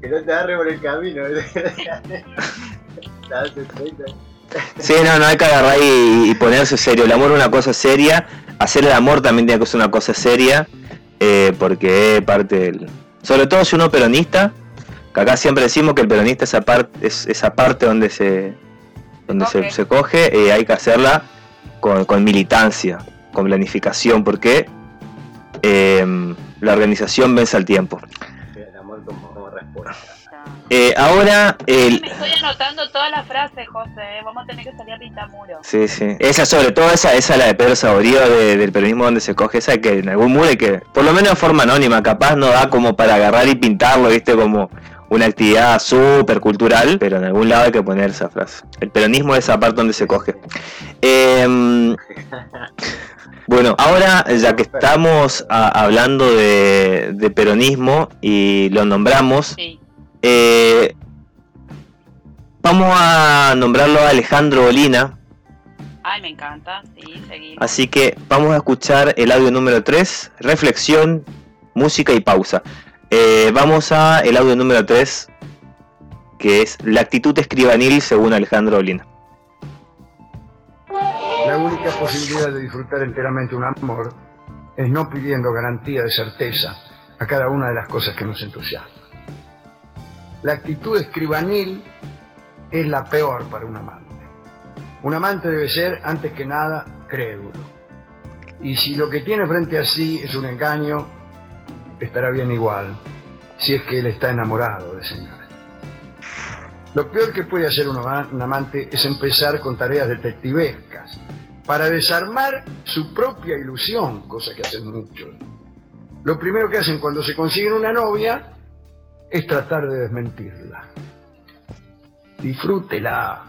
Que no te agarre por el camino. La 12.30. Sí, no, no hay que agarrar y, y ponerse serio. El amor es una cosa seria. Hacer el amor también tiene que ser una cosa seria. eh, porque es parte del. Sobre todo si uno es peronista. Que acá siempre decimos que el peronista es esa parte, es esa parte donde se. Donde se, se coge. eh, hay que hacerla con, con militancia, con planificación. Porque eh, la organización vence al tiempo. El amor como, como respuesta. Eh, ahora el, Me estoy anotando todas las frases, José. ¿eh? Vamos a tener que salir a pintar muros. Sí, sí. Esa, sobre todo esa, esa la de Pedro Saborío de- del peronismo donde se coge esa que en algún muro hay que, por lo menos de forma anónima, capaz no da como para agarrar y pintarlo, viste, como una actividad súper cultural, pero en algún lado hay que poner esa frase. El peronismo es esa parte donde se coge. Em, bueno, ahora ya que estamos a- hablando de, de peronismo y lo nombramos, eh, vamos a nombrarlo a Alejandro Olina, Ay, me encanta. Sí, seguimos. Así que vamos a escuchar el audio número 3, reflexión, música y pausa. Eh, vamos a el audio número 3, que es la actitud escribanil según Alejandro Olina. La única posibilidad de disfrutar enteramente un amor es no pidiendo garantía de certeza a cada una de las cosas que nos entusiasman. La actitud escribanil es la peor para un amante. Un amante debe ser, antes que nada, crédulo. Y si lo que tiene frente a sí es un engaño, estará bien igual, si es que él está enamorado de engaño. Lo peor que puede hacer un, un amante es empezar con tareas detectivescas para desarmar su propia ilusión, cosa que hacen muchos. Lo primero que hacen cuando se consiguen una novia es tratar de desmentirla. Disfrútela.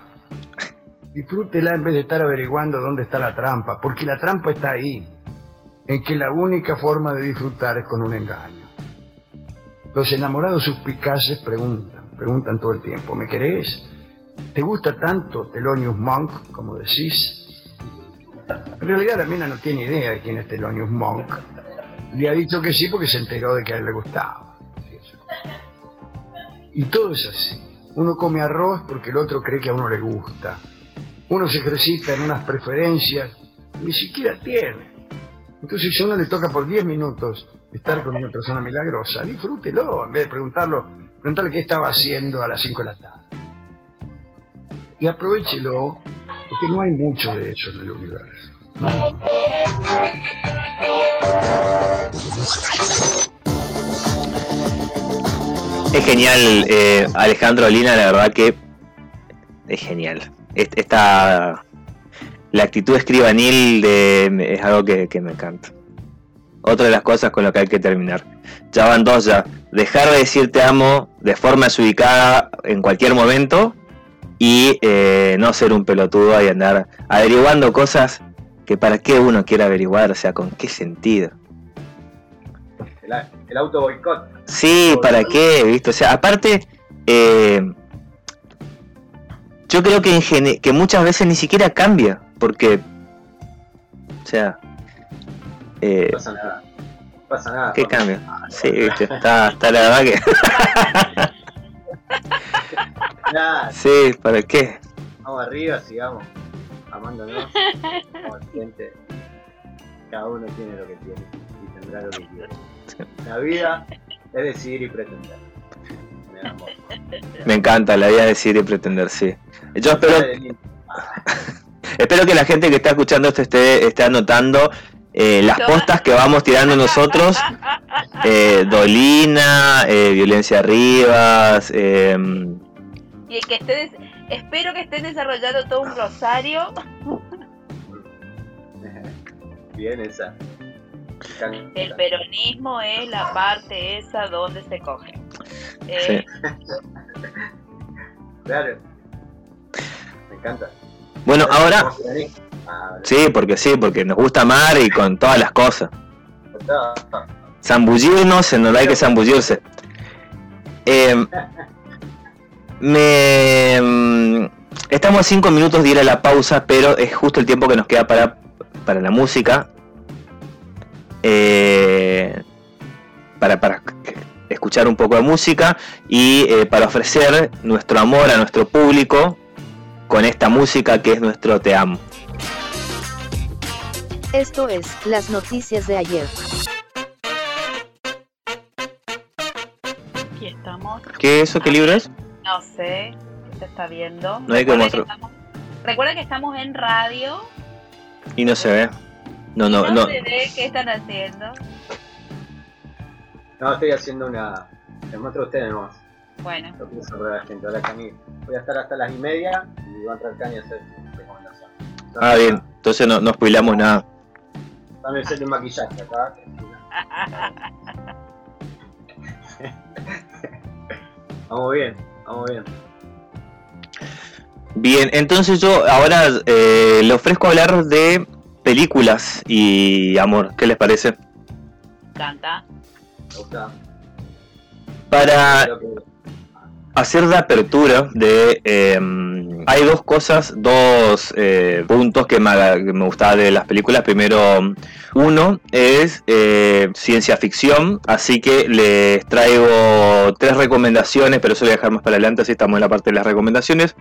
Disfrútela en vez de estar averiguando dónde está la trampa, porque la trampa está ahí, en que la única forma de disfrutar es con un engaño. Los enamorados suspicaces preguntan, preguntan todo el tiempo, ¿me querés? ¿te gusta tanto Thelonious Monk, como decís? En realidad la mina no tiene idea de quién es Thelonious Monk. Le ha dicho que sí porque se enteró de que a él le gustaba. Y todo es así. Uno come arroz porque el otro cree que a uno le gusta. Uno se ejercita en unas preferencias, ni siquiera tiene. Entonces, si a uno le toca por 10 minutos estar con una persona milagrosa, disfrútelo, en vez de preguntarlo, preguntarle qué estaba haciendo a las 5 de la tarde. Y aprovechelo, porque no hay mucho de eso en el universo. Es genial, eh, Alejandro Lina, la verdad que es genial. Est- Esta, la actitud escribanil de, es algo que, que me encanta. Otra de las cosas con lo que hay que terminar. Ya van dos ya. Dejar de decir te amo de forma desubicada en cualquier momento y eh, no ser un pelotudo y andar averiguando cosas que para qué uno quiere averiguar, o sea, con qué sentido. El, el auto boicot. Sí, ¿para qué? ¿Viste? O sea, aparte, eh, yo creo que, en que muchas veces ni siquiera cambia, porque, o sea, eh, No pasa nada. No pasa nada. ¿qué cambia? Sí, ¿viste? Está, está la verdad que, Nada, sí, ¿para qué? vamos arriba, sigamos amándonos. Vamos al frente. Cada uno tiene lo que tiene y tendrá lo que quiere. La vida es decidir y pretender. Me. Me encanta la idea de decir y pretender, sí. Yo espero, espero que la gente que está escuchando esto esté, esté anotando eh, las postas que vamos tirando nosotros. Eh, Dolina, eh, Violencia Rivas, eh, Y que estés, espero que estén desarrollando todo un rosario. Bien esa. El peronismo es la parte esa donde se coge. Eh, Claro. Me encanta. Bueno, ahora, Ah, sí, porque sí, porque nos gusta amar y con todas las cosas. Zambullirnos en donde hay que zambullirse. Eh, me, mm, estamos a cinco minutos de ir a la pausa, pero es justo el tiempo que nos queda para, para la música. Eh, para, para escuchar un poco de música y eh, para ofrecer nuestro amor a nuestro público con esta música que es nuestro Te Amo. Esto es, las noticias de ayer. aquí estamos. ¿Qué es eso? ¿Qué libro es? No sé, se está viendo. No hay que Recuerda mostrar. estamos- Recuerda que estamos en radio. Y no se ve. No, no, No, no. se ve qué están haciendo. No, estoy haciendo una. Les muestro a ustedes nomás. Bueno, Lo que sobre la gente. Ahora Cani. Voy a estar hasta las y media y va a entrar Cani a hacer recomendación. Ah, bien. Entonces no, no spoilamos nada. Dame el set de maquillaje acá. Vamos bien, vamos bien. Bien, entonces yo ahora eh, le ofrezco hablar de películas y amor. ¿Qué les parece? canta. Me gusta. Para Creo que- hacer de apertura de... eh, hay dos cosas, dos eh, puntos que me, que me gustaba de las películas. Primero, uno es eh, ciencia ficción, así que les traigo tres recomendaciones, pero eso lo voy a dejar más para adelante, así estamos en la parte de las recomendaciones,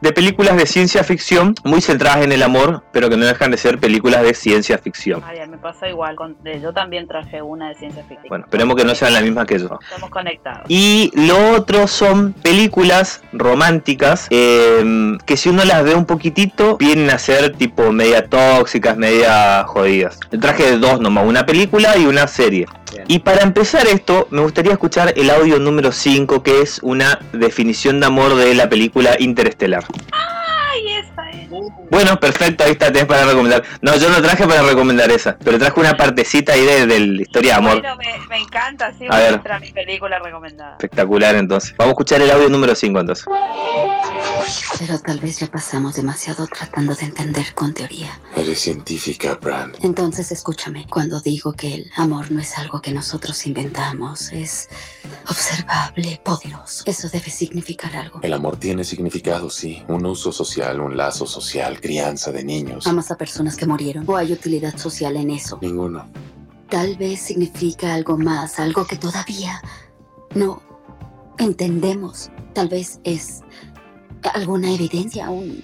de películas de ciencia ficción muy centradas en el amor, pero que no dejan de ser películas de ciencia ficción. Ay, me pasa igual. Con, de- yo también traje una de ciencia ficción. Bueno, esperemos que no sean las mismas que yo. Estamos conectados. Y lo otro son películas románticas eh, que si uno las ve un poquitito vienen a ser tipo media tóxicas, media jodidas. Yo traje dos nomás, una película y una serie. Bien. Y para empezar esto, me gustaría escuchar el audio número 5, que es una definición de amor de la película Interestelar. Ay, esa es. Bueno, perfecto, ahí está, tenés para recomendar. No, yo no traje para recomendar esa, pero traje una partecita ahí de, de la historia de amor. Bueno, me, me encanta, sí, A ver. mi película recomendada. Espectacular, entonces. Vamos a escuchar el audio número 5, entonces. Pero tal vez ya pasamos demasiado tratando de entender con teoría. Eres científica, Bran. Entonces escúchame, cuando digo que el amor no es algo que nosotros inventamos, es observable, poderoso. Eso debe significar algo. El amor tiene significado, sí. Un uso social, un lazo social, crianza de niños. ¿Amas a personas que murieron? ¿O hay utilidad social en eso? Ninguno. Tal vez significa algo más, algo que todavía no entendemos. Tal vez es alguna evidencia, un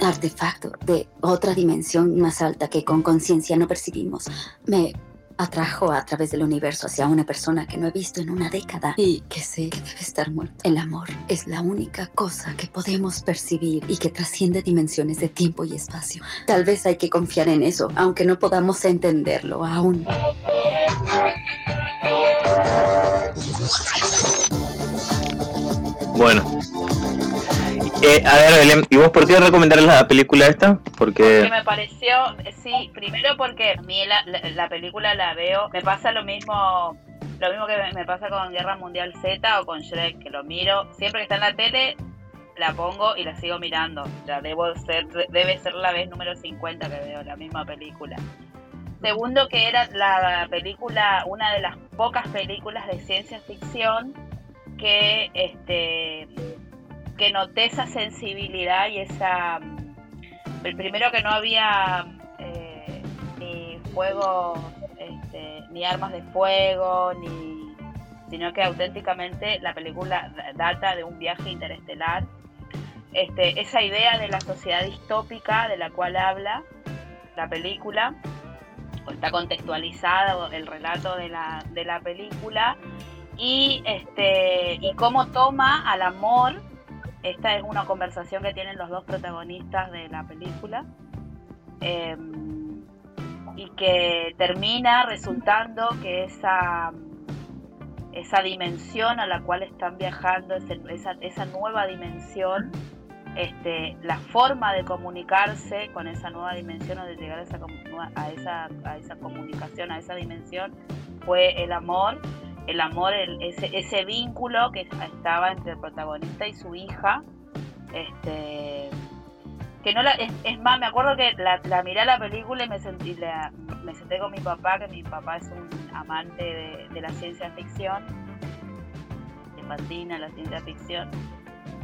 artefacto de otra dimensión más alta que con conciencia no percibimos. Me atrajo a través del universo hacia una persona que no he visto en una década y que sé que debe estar muerto. El amor es la única cosa que podemos percibir y que trasciende dimensiones de tiempo y espacio. Tal vez hay que confiar en eso, aunque no podamos entenderlo aún. Bueno. Eh, a ver, Belén, ¿y vos por qué recomendar la película esta? Que Porque... me pareció, sí, primero porque a mí la, la- la película la veo, me pasa lo mismo, lo mismo que me pasa con Guerra Mundial Z o con Shrek, que lo miro, siempre que está en la tele, la pongo y la sigo mirando. Ya debo ser, debe ser la vez número 50 que veo la misma película. Segundo que era la película, una de las pocas películas de ciencia ficción que este que noté esa sensibilidad y esa el primero que no había eh, ni fuego este, ni armas de fuego ni sino que auténticamente la película data de un viaje interestelar. Este, esa idea de la sociedad distópica de la cual habla la película está contextualizado el relato de la, de la película y este y cómo toma al amor esta es una conversación que tienen los dos protagonistas de la película eh, y que termina resultando que esa esa dimensión a la cual están viajando esa, esa nueva dimensión este, la forma de comunicarse con esa nueva dimensión o de llegar a esa, a esa, a esa comunicación, a esa dimensión, fue el amor, el amor, el- ese, ese vínculo que estaba entre el protagonista y su hija, este, que no la, es, más, me acuerdo que la, la miré a la película y me sentí, la- me senté con mi papá, que mi papá es un amante de, la ciencia ficción, le fascina la ciencia ficción,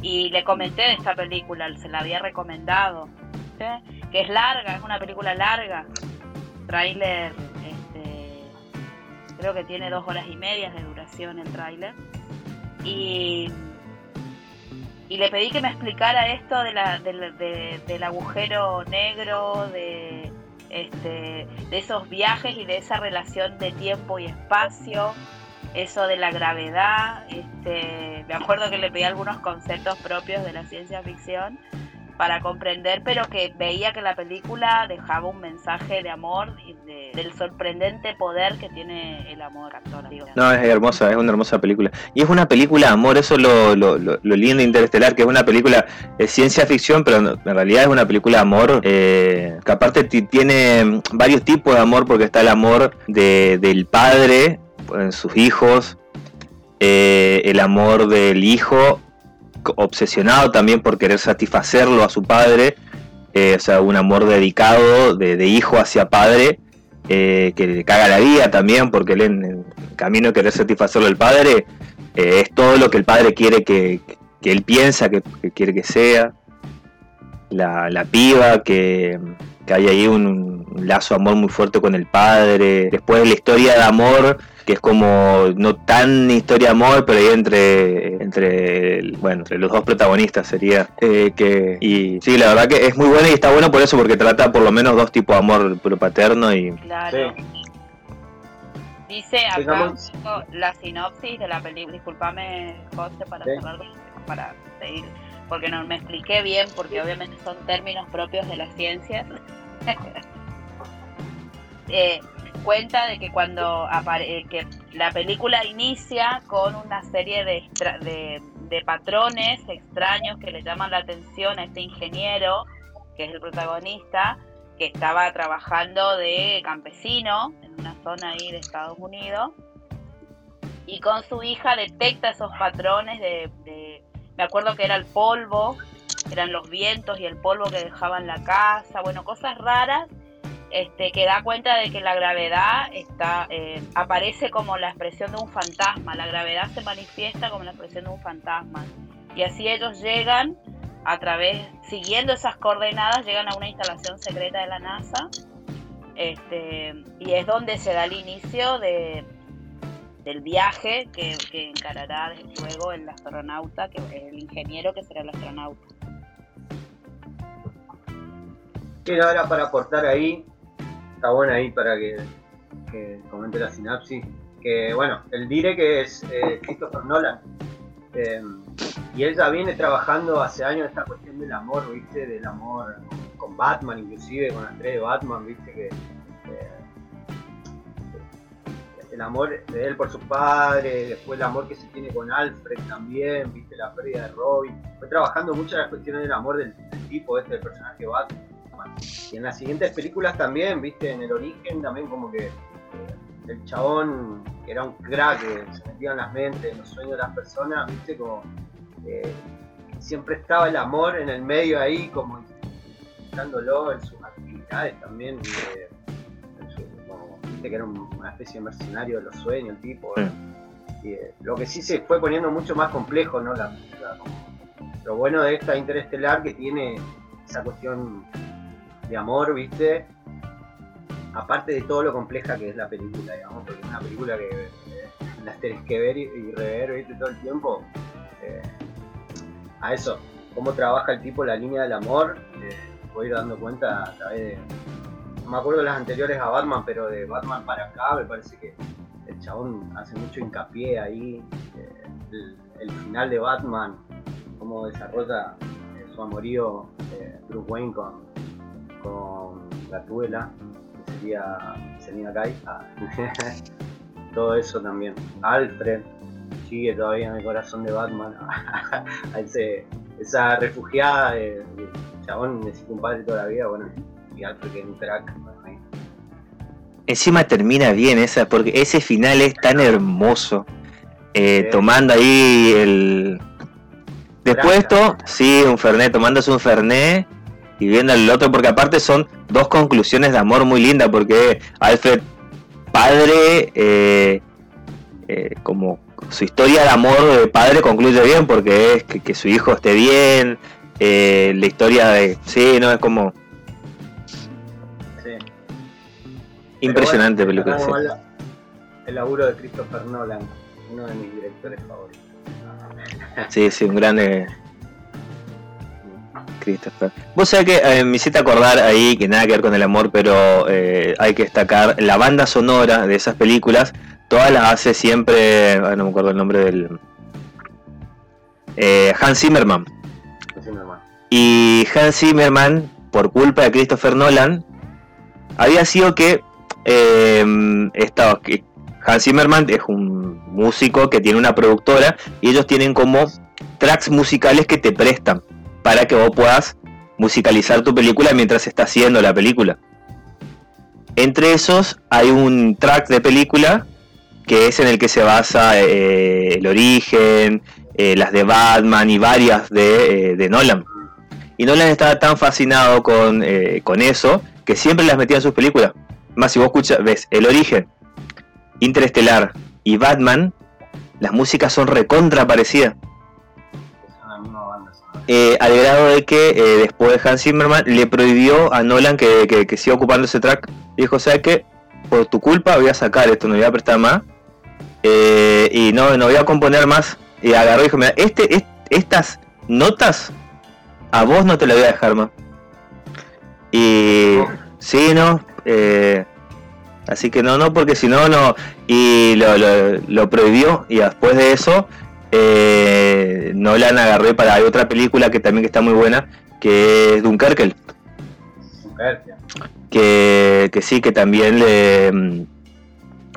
y le comenté de esta película, se la había recomendado, que es larga, es una película larga, tráiler, este, creo que tiene dos horas y media de duración el tráiler, y, y le pedí que me explicara esto de la, del- de- del agujero negro, de, este, de esos viajes y de esa relación de tiempo y espacio, eso de la gravedad, este, me acuerdo que le pedí algunos conceptos propios de la ciencia ficción para comprender, pero que veía que la película dejaba un mensaje de amor y de- del sorprendente poder que tiene el amor actor. No, es hermosa, es una hermosa película. Y es una película de amor, eso es lo, lo, lo, lo lindo de Interestelar, que es una película de ciencia ficción, pero en realidad es una película de amor, eh, que aparte ti- tiene mm, varios tipos de amor, porque está el amor de, del padre en sus hijos, eh, el amor del hijo, obsesionado también por querer satisfacerlo a su padre, eh, o sea, un amor dedicado de, hijo hacia padre, eh, que le caga la vida también, porque él en el camino de querer satisfacerlo al padre eh, es todo lo que el padre quiere que, que él piensa que, que quiere que sea. La, la piba, que, que hay ahí un, un lazo de amor muy fuerte con el padre. Después la historia de amor, que es como no tan historia de amor, pero ahí entre, entre, el- bueno, entre los dos protagonistas sería. eh, que, y sí, la verdad que es muy buena y está bueno por eso, porque trata por lo menos dos tipos de amor, pero paterno y... Claro. Dice acá Digamos- la sinopsis de la película. Disculpame, José, para Sí. cerrar, para seguir, porque no me expliqué bien, porque obviamente son términos propios de las ciencias. Eh, cuenta de que cuando eh, que la película inicia con una serie de de patrones extraños que le llaman la atención a este ingeniero, que es el protagonista, que estaba trabajando de campesino en una zona ahí de Estados Unidos y con su hija detecta esos patrones de, de, me acuerdo que era el polvo, eran los vientos y el polvo que dejaban la casa, bueno, cosas raras, este, que da cuenta de que la gravedad está, eh, aparece como la expresión de un fantasma, la gravedad se manifiesta como la expresión de un fantasma. Y así ellos llegan a través, siguiendo esas coordenadas, llegan a una instalación secreta de la NASA. Este, y es donde se da el inicio de, del viaje que, que encarará luego el astronauta, que el ingeniero que será el astronauta. Quiero ahora para aportar ahí, está bueno ahí para que, que comente la sinapsis, que bueno, el dire que es eh, Christopher Nolan, eh, y él ya viene trabajando hace años esta cuestión del amor, viste, del amor con Batman, inclusive con tres de Batman, viste, que eh, el amor de él por su padre, después el amor que se tiene con Alfred también, viste, la pérdida de Robin, fue trabajando mucho las cuestiones del amor del, del tipo este, del personaje Batman. Y en las siguientes películas también, viste, en el origen también como que eh, el chabón, que era un crack, que se metía en las mentes, en los sueños de las personas, viste, como eh, siempre estaba el amor en el medio ahí, como intentándolo en sus actividades también, eh, su- como, viste que era un- una especie de mercenario de los sueños, el tipo. Y, eh, lo que sí se fue poniendo mucho más complejo, ¿no? La, la- lo bueno de esta interestelar que tiene esa cuestión de amor, ¿viste? Aparte de todo lo compleja que es la película, digamos, porque es una película que eh, la tenés que ver y, y rever, ¿viste? Todo el tiempo. eh, a eso, cómo trabaja el tipo la línea del amor, eh, voy dando cuenta a través de. No me acuerdo de las anteriores a Batman, pero de Batman para acá me parece que el chabón hace mucho hincapié ahí. eh, el, final de Batman, cómo desarrolla su amorío Bruce Wayne con Gatúbela, que sería Selina Kai. Ah. Todo eso también. Alfred sigue todavía en el corazón de Batman. a ese, esa refugiada de, de chabón necesita un padre toda la vida, bueno, y Alfred que es un crack. Encima termina bien esa, porque ese final es tan hermoso. Eh, Tomando ahí el. Después esto, sí, un Fernet, tomándose un Fernet y viendo al otro, porque aparte son dos conclusiones de amor muy lindas, porque Alfred, padre, eh, eh, como su historia de amor de padre concluye bien, porque es que, que su hijo esté bien, eh, la historia de. Sí, no, es como. Sí. Impresionante Pero película. bueno, sí. El el laburo de Christopher Nolan, uno de mis directores favoritos. Sí, sí, un gran eh, Christopher. Vos sabés que eh, me hiciste acordar ahí que nada que ver con el amor, pero eh, hay que destacar la banda sonora de esas películas. Todas las hace siempre, no me acuerdo el nombre del. eh, Hans Zimmerman. Y Hans Zimmerman, por culpa de Christopher Nolan, había sido que eh, estaba, que Hans Zimmerman es un músico que tiene una productora y ellos tienen como tracks musicales que te prestan para que vos puedas musicalizar tu película mientras está haciendo la película. Entre esos hay un track de película que es en el que se basa eh, el origen, eh, las de Batman y varias de, eh, de Nolan. Y Nolan estaba tan fascinado con, con eso que siempre las metía en sus películas. Más si vos escuchas, ves el origen, Interestelar y Batman, las músicas son recontra parecidas. Eh, al grado de que eh, después Hans Zimmerman le prohibió a Nolan que, que, que siga ocupando ese track. Dijo, ¿sabes qué? Por tu culpa voy a sacar esto, no voy a prestar más. Eh, y no, no voy a componer más. Y agarró y dijo, mira, este, est- estas notas a vos no te las voy a dejar más. Y sí, no. eh, así que no, no, porque si no, no. Y lo, lo, lo prohibió. Y después de eso, eh, Nolan agarré para hay otra película que también que está muy buena, que es Dunkerque. Dunkerque. Que, que sí, que también le, mm,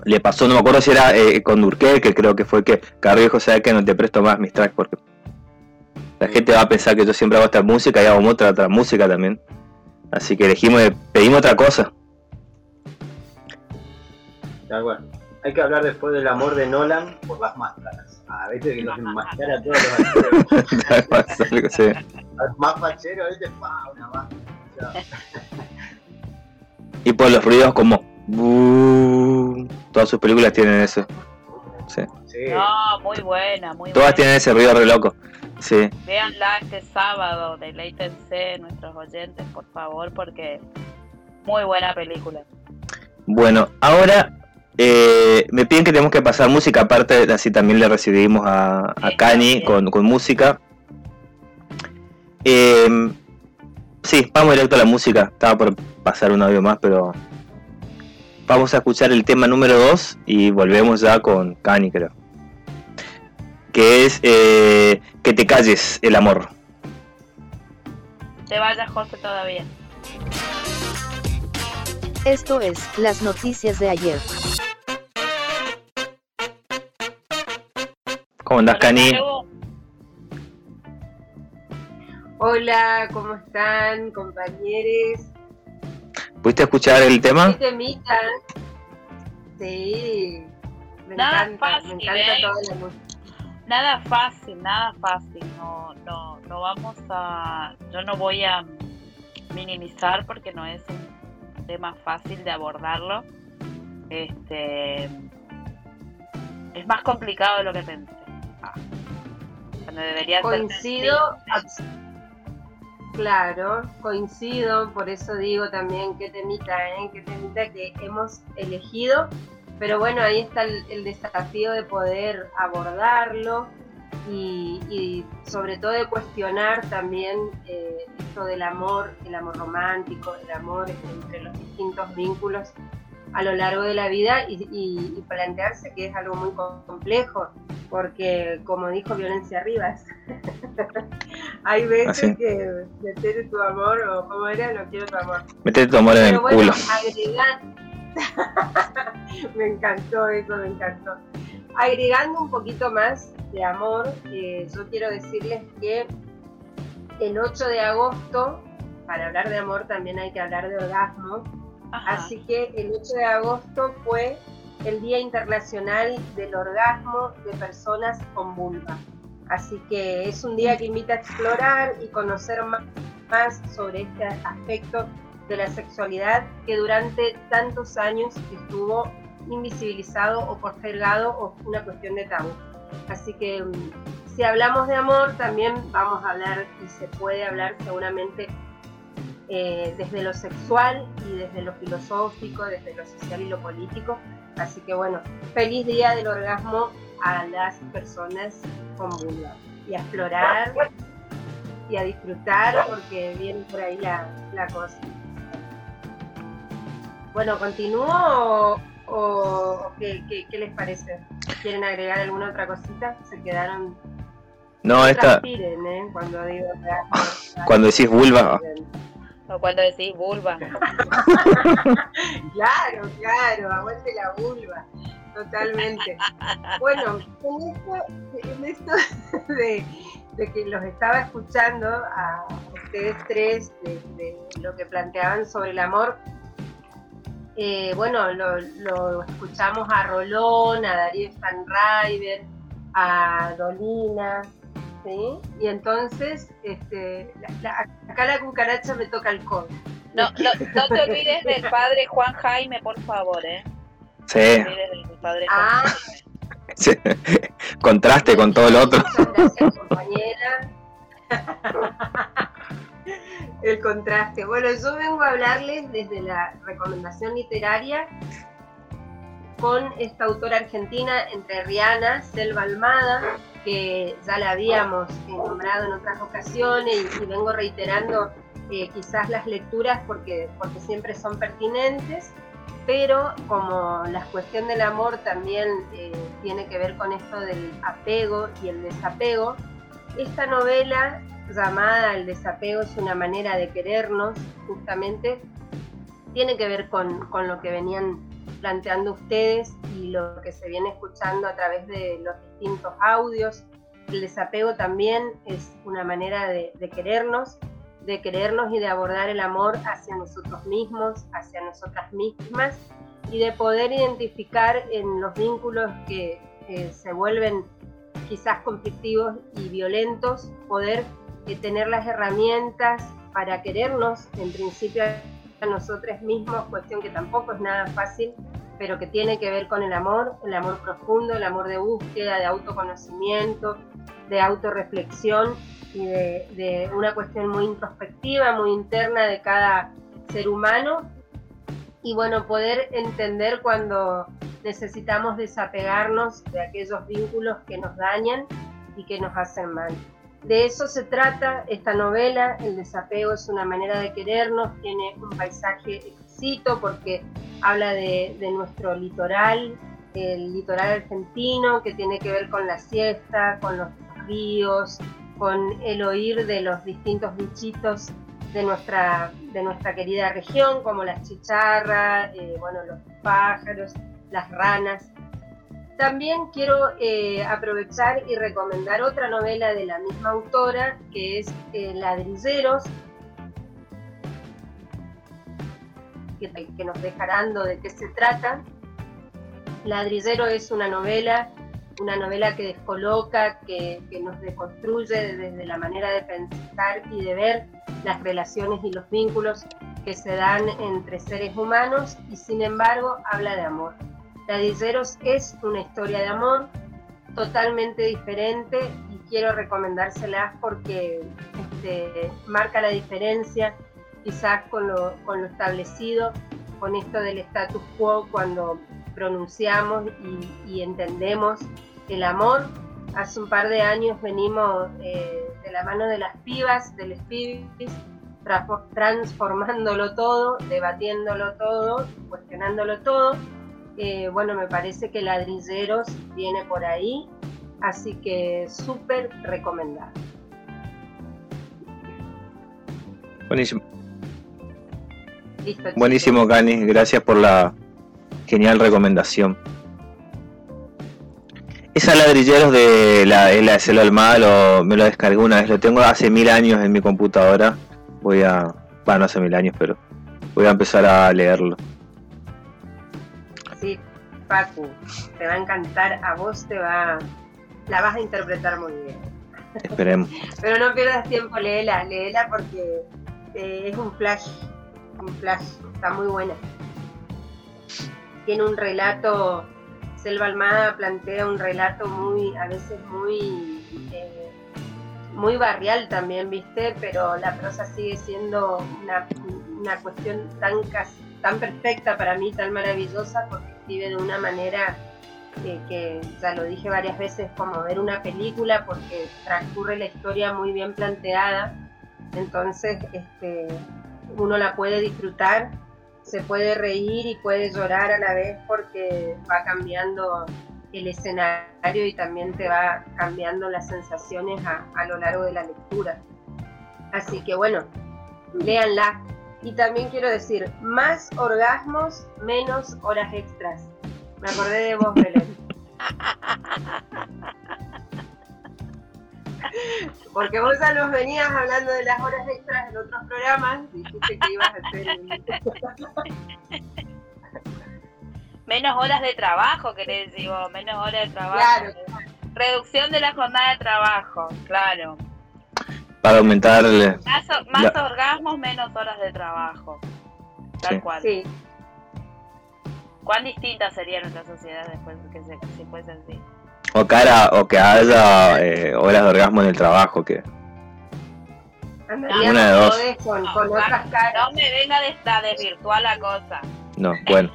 le pasó, no me acuerdo si era eh, con Dunkerque, creo que fue que Carrió dijo, sabes que no te presto más mis tracks porque La gente va a pensar que yo siempre hago esta música y hago otra, otra música también. Así que elegimos, pedimos otra cosa. Tal cual. Hay que hablar después del amor de Nolan por las máscaras. A veces que nos enmascara a todos los actores. sí. Más fachero, a veces, pa, una máscara. Y por los ruidos como... "Buh". Todas sus películas tienen eso. Sí. Sí. No, muy buena, muy Todas buena. tienen ese ruido re loco. Sí. Véanla este sábado, deleítense nuestros oyentes, por favor, porque muy buena película. Bueno, ahora eh, me piden que tenemos que pasar música, aparte así también le recibimos a, a Cani con, con música. Eh, sí, vamos directo a la música. Estaba por pasar un audio más, pero vamos a escuchar el tema número 2 y volvemos ya con Cani, creo. Que es eh, Que te calles, el amor. Te vayas, José, todavía. Esto es las noticias de ayer. ¿Cómo andás, Cani? Hola, ¿cómo están, compañeros? ¿Pudiste escuchar el tema? Sí, me Nada encanta, fácil, me encanta ¿eh? toda la música. Nada fácil, nada fácil. No, no, no vamos a. Yo no voy a minimizar porque no es un tema fácil de abordarlo. Este. Es más complicado de lo que pensé. Cuando debería Coincido, claro, coincido, por eso digo también qué temita, ¿eh? qué temita que hemos elegido, pero bueno, ahí está el, el desafío de poder abordarlo y, y sobre todo de cuestionar también eh, esto del amor, el amor romántico, el amor entre los distintos vínculos a lo largo de la vida y, y- y plantearse que es algo muy complejo, porque como dijo Violencia Rivas, hay veces Ah, que meter tu amor, o como era, no quiero tu amor. Metete tu amor en el bueno, culo. agregan- me encantó eso, me encantó. Agregando un poquito más de amor, eh, yo quiero decirles que el 8 de agosto, para hablar de amor también hay que hablar de orgasmo, así que el 8 de agosto fue el Día Internacional del Orgasmo de Personas con Vulva. Así que es un día que invita a explorar y conocer ma- más sobre este aspecto de la sexualidad que durante tantos años estuvo invisibilizado o postergado o una cuestión de tabú. Así que mm, si hablamos de amor también vamos a hablar y se puede hablar seguramente eh, desde lo sexual y desde lo filosófico, desde lo social y lo político. Así que bueno, feliz día del orgasmo a las personas con vulva y a explorar y a disfrutar porque viene por ahí la, la cosa. Bueno, ¿continúo o, qué, qué- qué les parece? ¿Quieren agregar alguna otra cosita? Se quedaron... No, esta, transpiren, ¿eh? Cuando digo cuando decís vulva, O cuando decís vulva. Claro, claro, aguante la vulva, totalmente. Bueno, en esto, en esto de, de que los estaba escuchando a ustedes tres, de, de lo que planteaban sobre el amor, eh, bueno, lo, lo escuchamos a Rolón, a Darío Stanraiver, a Dolina, ¿sí? Y entonces, este, la- la- acá la cucaracha me toca el codo. No, no, no te olvides del padre Juan Jaime, por favor, ¿eh? sí, No te olvides del padre Juan Ah, Jaime. sí. contraste con todo lo otro. Gracias, compañera. El contraste. Bueno, yo vengo a hablarles desde la recomendación literaria con esta autora argentina entrerriana, Selva Almada, que ya la habíamos eh, nombrado en otras ocasiones y, y vengo reiterando eh, quizás las lecturas porque, porque siempre son pertinentes, pero como la cuestión del amor también eh, tiene que ver con esto del apego y el desapego, esta novela llamada El desapego es una manera de querernos, justamente, tiene que ver con, con lo que venían planteando ustedes y lo que se viene escuchando a través de los distintos audios. El desapego también es una manera de, querernos, de querernos y de abordar el amor hacia nosotros mismos, hacia nosotras mismas y de poder identificar en los vínculos que se vuelven quizás conflictivos y violentos, poder eh, tener las herramientas para querernos en principio a nosotros mismos, cuestión que tampoco es nada fácil, pero que tiene que ver con el amor, el amor profundo, el amor de búsqueda, de autoconocimiento, de autorreflexión y de, de una cuestión muy introspectiva, muy interna de cada ser humano. Y bueno, poder entender cuando necesitamos desapegarnos de aquellos vínculos que nos dañan y que nos hacen mal. De eso se trata esta novela, el desapego es una manera de querernos, tiene un paisaje exquisito porque habla de, nuestro litoral, el litoral argentino, que tiene que ver con la siesta, con los ríos, con el oír de los distintos bichitos de nuestra, de nuestra querida región, como las chicharras, eh, bueno, los pájaros, las ranas. También quiero eh, aprovechar y recomendar otra novela de la misma autora, que es eh, Ladrilleros, que, nos dejarán de qué se trata. Ladrillero es una novela, una novela que descoloca, que, que nos deconstruye desde la manera de pensar y de ver las relaciones y los vínculos que se dan entre seres humanos y sin embargo habla de amor. Ladrilleros es una historia de amor totalmente diferente y quiero recomendárselas porque este, marca la diferencia quizás con lo, con lo establecido, con esto del status quo cuando pronunciamos y, y entendemos el amor. Hace un par de años venimos eh, de la mano de las pibas, del espíritu, transformándolo todo, debatiéndolo todo, cuestionándolo todo. Eh, bueno, me parece que Ladrilleros viene por ahí, así que súper recomendado. Buenísimo. Buenísimo, Cani. Gracias por la genial recomendación. Esa ladrilleros de la, la Celo me lo descargué una vez, lo tengo hace mil años en mi computadora. Voy a. Bueno, no hace mil años, pero voy a empezar a leerlo. Sí, Pacu, te va a encantar, a vos te va. La vas a interpretar muy bien. Esperemos. pero no pierdas tiempo, léela, léela porque eh, es un flash. Un flash, está muy buena. Tiene un relato Selva Almada plantea un relato muy, a veces muy, eh, muy barrial también, ¿viste? Pero la prosa sigue siendo una, una cuestión tan, tan perfecta para mí, tan maravillosa, porque escribe de una manera que ya lo dije varias veces, como ver una película, porque transcurre la historia muy bien planteada. Entonces, este, uno la puede disfrutar se puede reír y puede llorar a la vez porque va cambiando el escenario y también te va cambiando las sensaciones a, lo largo de la lectura. Así que bueno, léanla. Y también quiero decir, más orgasmos, menos horas extras. Me acordé de vos, Belén. Porque vos ya nos venías hablando de las horas extras en otros programas, dijiste que ibas a hacer Menos horas de trabajo, querés decir vos, menos horas de trabajo. Claro. Reducción de la jornada de trabajo, claro. Para aumentarle. Más, más orgasmos, menos horas de trabajo. Tal cual. Sí. ¿Cuán distinta sería nuestra sociedad después de que se, si fuese así? O, cara, o que haya eh, horas de orgasmo en el trabajo, que... Una de dos. Con, con no, otras caras. no me venga de esta de virtual la cosa. No, bueno.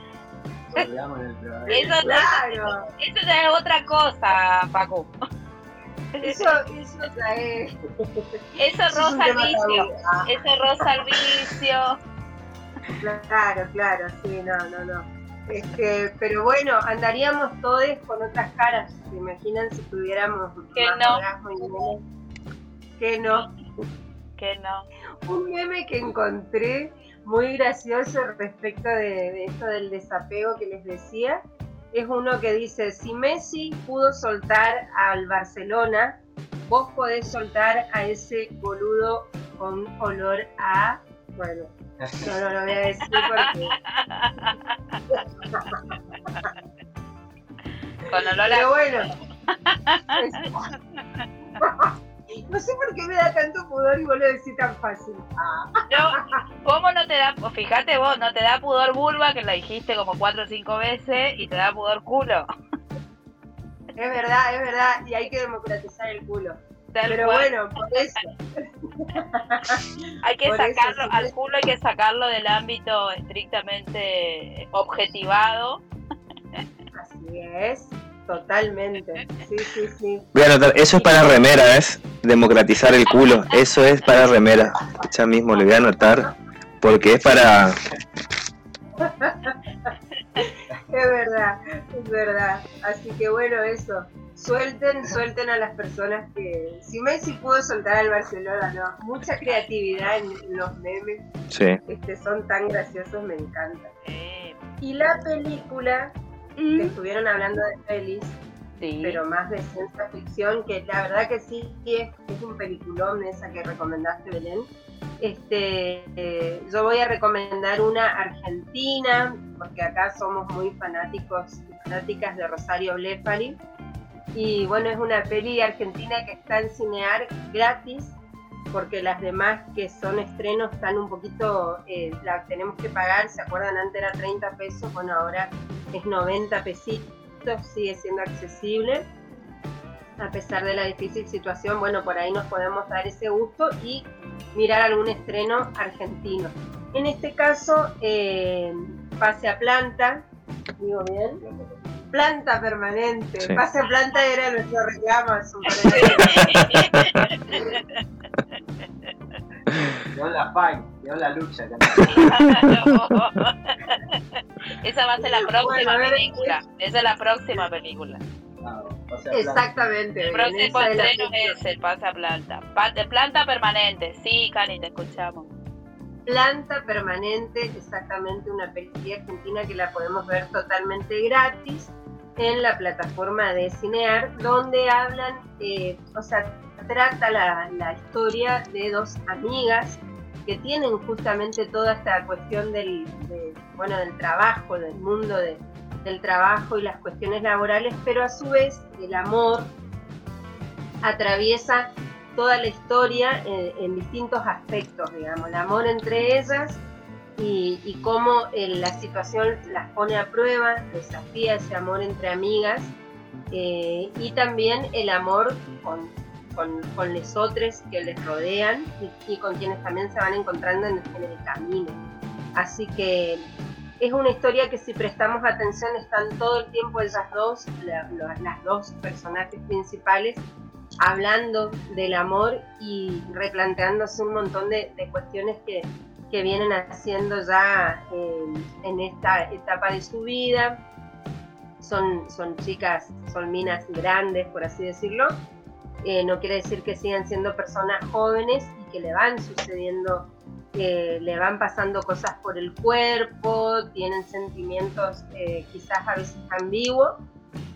eso, claro. eso ya es otra cosa, Paco. Eso, eso es. Eso rosa el vicio. Eso rosa vicio. Claro, claro, sí, no, no, no. Este, pero bueno, andaríamos todos con otras caras. ¿Se imaginan si tuviéramos que no? Que no. Que no. Un meme que encontré muy gracioso respecto de, esto del desapego que les decía. Es uno que dice, si Messi pudo soltar al Barcelona, vos podés soltar a ese boludo con olor a... Bueno, no, no lo voy a decir porque... Con olor a... Pero bueno. No sé por qué me da tanto pudor y vos lo decís tan fácil. No, ¿Cómo no te da? Fíjate vos, no te da pudor vulva, que lo dijiste como cuatro o cinco veces, y te da pudor culo. Es verdad, es verdad, y hay que democratizar el culo. Tal Pero cual. bueno, por eso. Hay que Por eso, sacarlo, sí, al culo hay que sacarlo del ámbito estrictamente objetivado. Así es, totalmente. Sí, sí, sí. Voy a anotar, eso es para remera, es democratizar el culo. Eso es para remera. Ya mismo le voy a anotar porque es para. Es verdad, es verdad. Así que bueno, eso. Suelten, suelten a las personas que. Si Messi pudo soltar al Barcelona, no. Mucha creatividad en, los memes. Sí. Este, son tan graciosos, me encanta. Y la película, que estuvieron hablando de pelis, pero más de ciencia ficción, que la verdad que sí es, es un peliculón esa que recomendaste, Belén. Este, eh, yo voy a recomendar una argentina, porque acá somos muy fanáticos y fanáticas de Rosario Blefari. Y bueno, es una peli argentina que está en Cinear gratis, porque las demás que son estrenos están un poquito, eh, la tenemos que pagar, ¿se acuerdan? Antes era 30 pesos, bueno, ahora es 90 pesitos, sigue siendo accesible. A pesar de la difícil situación, bueno, por ahí nos podemos dar ese gusto y mirar algún estreno argentino. En este caso, eh, Pase a Planta, digo bien, Planta Permanente. Sí. Pase Planta era nuestro reclamo Quedó la fight, quedó la lucha. Esa va a ser la próxima Bueno, película. Esa es la próxima película. Exactamente. El próximo es estreno es el pase a planta. Planta permanente. Sí, Cani, te escuchamos. Planta Permanente, exactamente una película argentina que la podemos ver totalmente gratis en la plataforma de Cinear, donde hablan, eh, o sea, trata la, la historia de dos amigas que tienen justamente toda esta cuestión del, de- bueno, del trabajo, del mundo de- del trabajo y las cuestiones laborales, pero a su vez el amor atraviesa toda la historia eh, en distintos aspectos, digamos, el amor entre ellas y, y cómo eh, la situación las pone a prueba, desafía ese amor entre amigas eh, y también el amor con, con, con los otros que les rodean y, y con quienes también se van encontrando en, en el camino. Así que es una historia que si prestamos atención están todo el tiempo ellas dos, la- la- las dos personajes principales, hablando del amor y replanteándose un montón de, cuestiones que, que vienen haciendo ya eh, en esta etapa de su vida. Son, son chicas, son minas grandes, por así decirlo. Eh, no quiere decir que sigan siendo personas jóvenes y que le van sucediendo, eh, le van pasando cosas por el cuerpo, tienen sentimientos eh, quizás a veces ambiguos,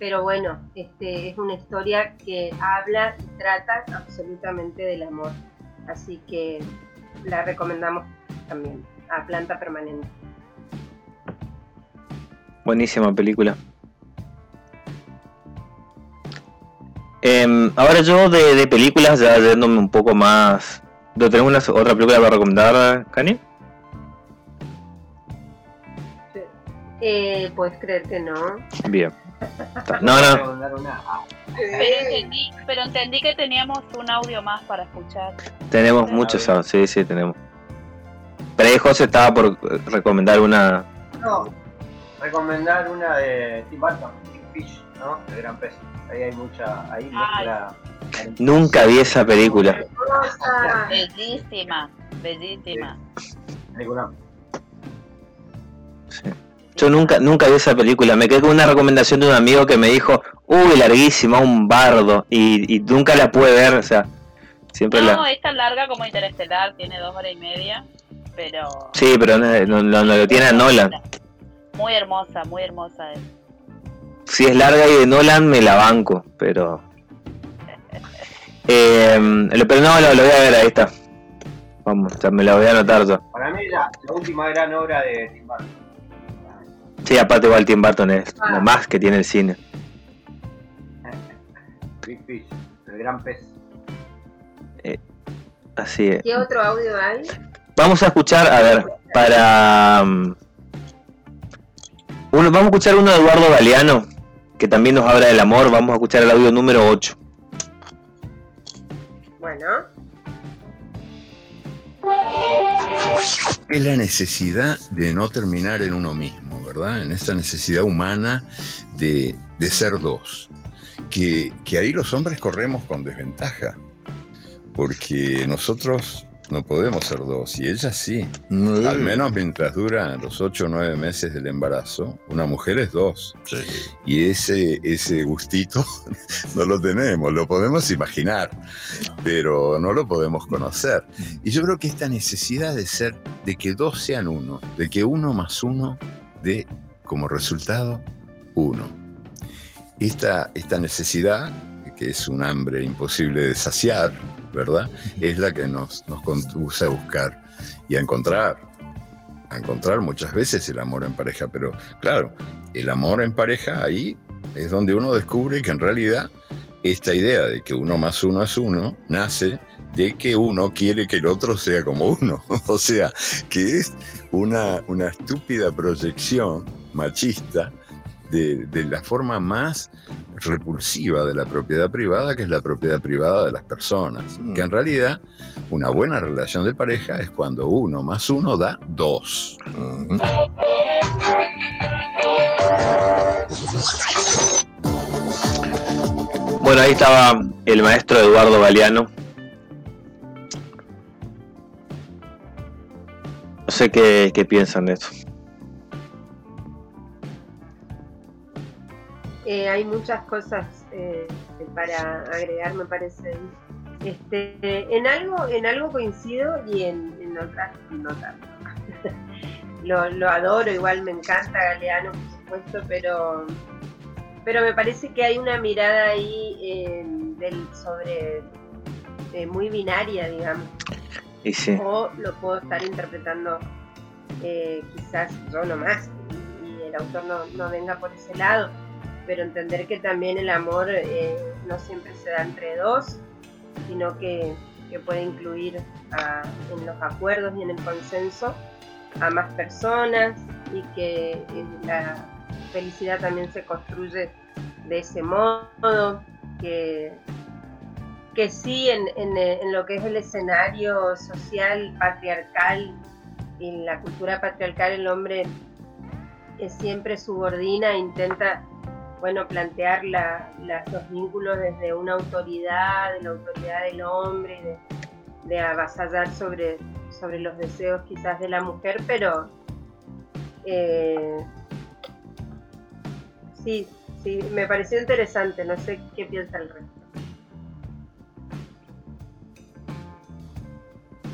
pero bueno, este, es una historia que habla y trata absolutamente del amor. Así que la recomendamos también a Planta Permanente. Buenísima película. Em, ahora yo de, de películas, ya yéndome un poco más... ¿No ¿Tenemos una, otra película para recomendar, Cani? Eh, Puedes creer que no. Bien. No, no. Pero entendí, pero entendí que teníamos un audio más para escuchar. Tenemos muchos audios, sí, sí, tenemos. Pero ahí José estaba por eh, recomendar una... No, recomendar una de Tim Burton, Big Fish, ¿no? El gran pez. Ahí hay mucha, ahí mezcla. Nunca vi esa película. Bellísima, bellísima. Película. Yo nunca, nunca vi esa película. Me quedé con una recomendación de un amigo que me dijo, uy, larguísima, un bardo. Y, y nunca la pude ver, o sea, siempre No, la... es tan larga como Interestelar, tiene dos horas y media, pero Sí, pero no, no- no- no lo tiene a Nolan. muy hermosa, muy hermosa es. si es larga y de Nolan me la banco, pero... Eh, pero no, lo, lo voy a ver, ahí está. Vamos, ya me la voy a anotar yo. Para mí la, la última gran obra de Tim Burton. Sí, aparte igual Tim Burton es lo más que tiene el cine. Big Fish, el gran pez. Así es. ¿Qué otro audio hay? Vamos a escuchar, a ver, para... um, uno, vamos a escuchar uno de Eduardo Galeano, que también nos habla del amor. Vamos a escuchar el audio número 8. Bueno. Es la necesidad de no terminar en uno mismo, ¿verdad? En esta necesidad humana de, de ser dos. Que, que ahí los hombres corremos con desventaja. Porque nosotros no podemos ser dos, y ella sí. Al menos mientras dura los ocho o nueve meses del embarazo, una mujer es dos. Y ese, ese gustito no lo tenemos, lo podemos imaginar, pero no lo podemos conocer. Y yo creo que esta necesidad de ser, de que dos sean uno, de que uno más uno dé como resultado uno. Esta, esta necesidad, que es un hambre imposible de saciar, ¿verdad? Es la que nos, nos conduce a buscar y a encontrar, a encontrar muchas veces el amor en pareja, pero claro, el amor en pareja ahí es donde uno descubre que en realidad esta idea de que uno más uno es uno nace de que uno quiere que el otro sea como uno, o sea, que es una, una estúpida proyección machista de, de, la forma más repulsiva de la propiedad privada, que es la propiedad privada de las personas. Que en realidad una buena relación de pareja es cuando uno más uno da dos. Bueno, ahí estaba el maestro Eduardo Galeano. No sé qué, qué piensan de eso. Eh, hay muchas cosas eh, para agregar, me parece. Este, en algo, en algo coincido y en, en otras no tanto. lo, lo adoro, igual me encanta Galeano, por supuesto, pero pero me parece que hay una mirada ahí eh, del, sobre muy binaria, digamos. O lo puedo estar interpretando eh, quizás yo nomás y, el autor no, no, venga por ese lado, pero entender que también el amor eh, no siempre se da entre dos, sino que, que puede incluir en los acuerdos y en el consenso a más personas y que la felicidad también se construye de ese modo, que, que sí en, en, en, lo que es el escenario social patriarcal, en la cultura patriarcal el hombre es siempre subordina, intenta bueno, plantear la, la, los vínculos desde una autoridad, de la autoridad del hombre, de, de avasallar sobre, sobre los deseos quizás de la mujer, pero eh, sí, sí, me pareció interesante, no sé qué piensa el resto.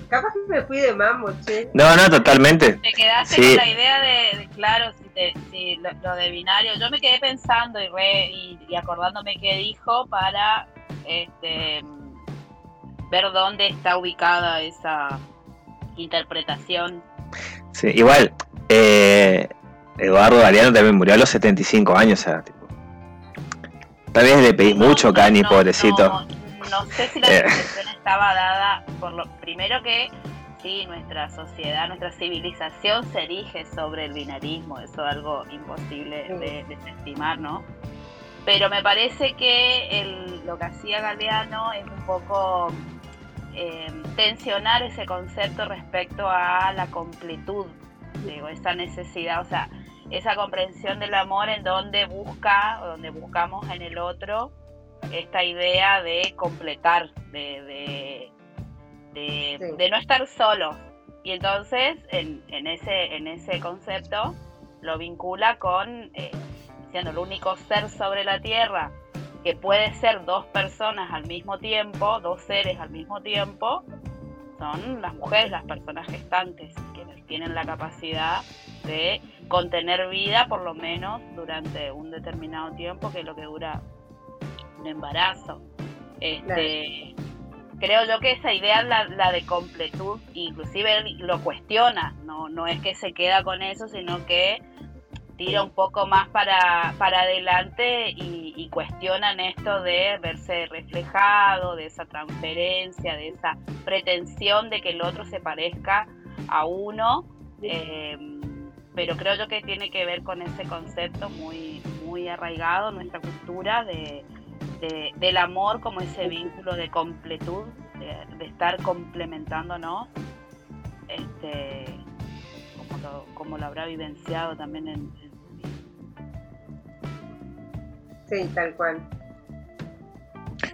Capaz que me fui de mambo, che. No, no, totalmente. Te quedaste Sí. con la idea de, de- claro, si, te- si lo, lo de binario. Yo me quedé pensando y, re- y, y acordándome qué dijo para este ver dónde está ubicada esa interpretación. Sí, igual, eh, Eduardo Galeano también murió a los 75 años, o sea, tipo, tal vez le pedís mucho, Cani, pobrecito. No sé si la Eh. situación estaba dada por lo primero que sí, nuestra sociedad, nuestra civilización se erige sobre el binarismo, eso es algo imposible de desestimar, ¿no? Pero me parece que el, lo que hacía Galeano es un poco eh, tensionar ese concepto respecto a la completud, digo, esa necesidad, o sea, esa comprensión del amor en donde busca, o donde buscamos en el otro esta idea de completar, de, de, de, Sí. de no estar solo. Y entonces, en, en, ese, en ese concepto, lo vincula con, eh, siendo el único ser sobre la Tierra que puede ser dos personas al mismo tiempo, dos seres al mismo tiempo, son las mujeres, las personas gestantes, quienes tienen la capacidad de contener vida por lo menos durante un determinado tiempo, que es lo que dura un embarazo. Este, Creo yo que esa idea, la, la de completud, inclusive él lo cuestiona, no, no es que se queda con eso, sino que tira un poco más para, para adelante y, y cuestionan esto de verse reflejado, de esa transferencia, de esa pretensión de que el otro se parezca a uno. Eh, pero creo yo que tiene que ver con ese concepto muy, muy arraigado en nuestra cultura de, de- del amor como ese vínculo de completud, de, de estar complementándonos, este, como, lo, como lo habrá vivenciado también en, en- Sí, tal cual.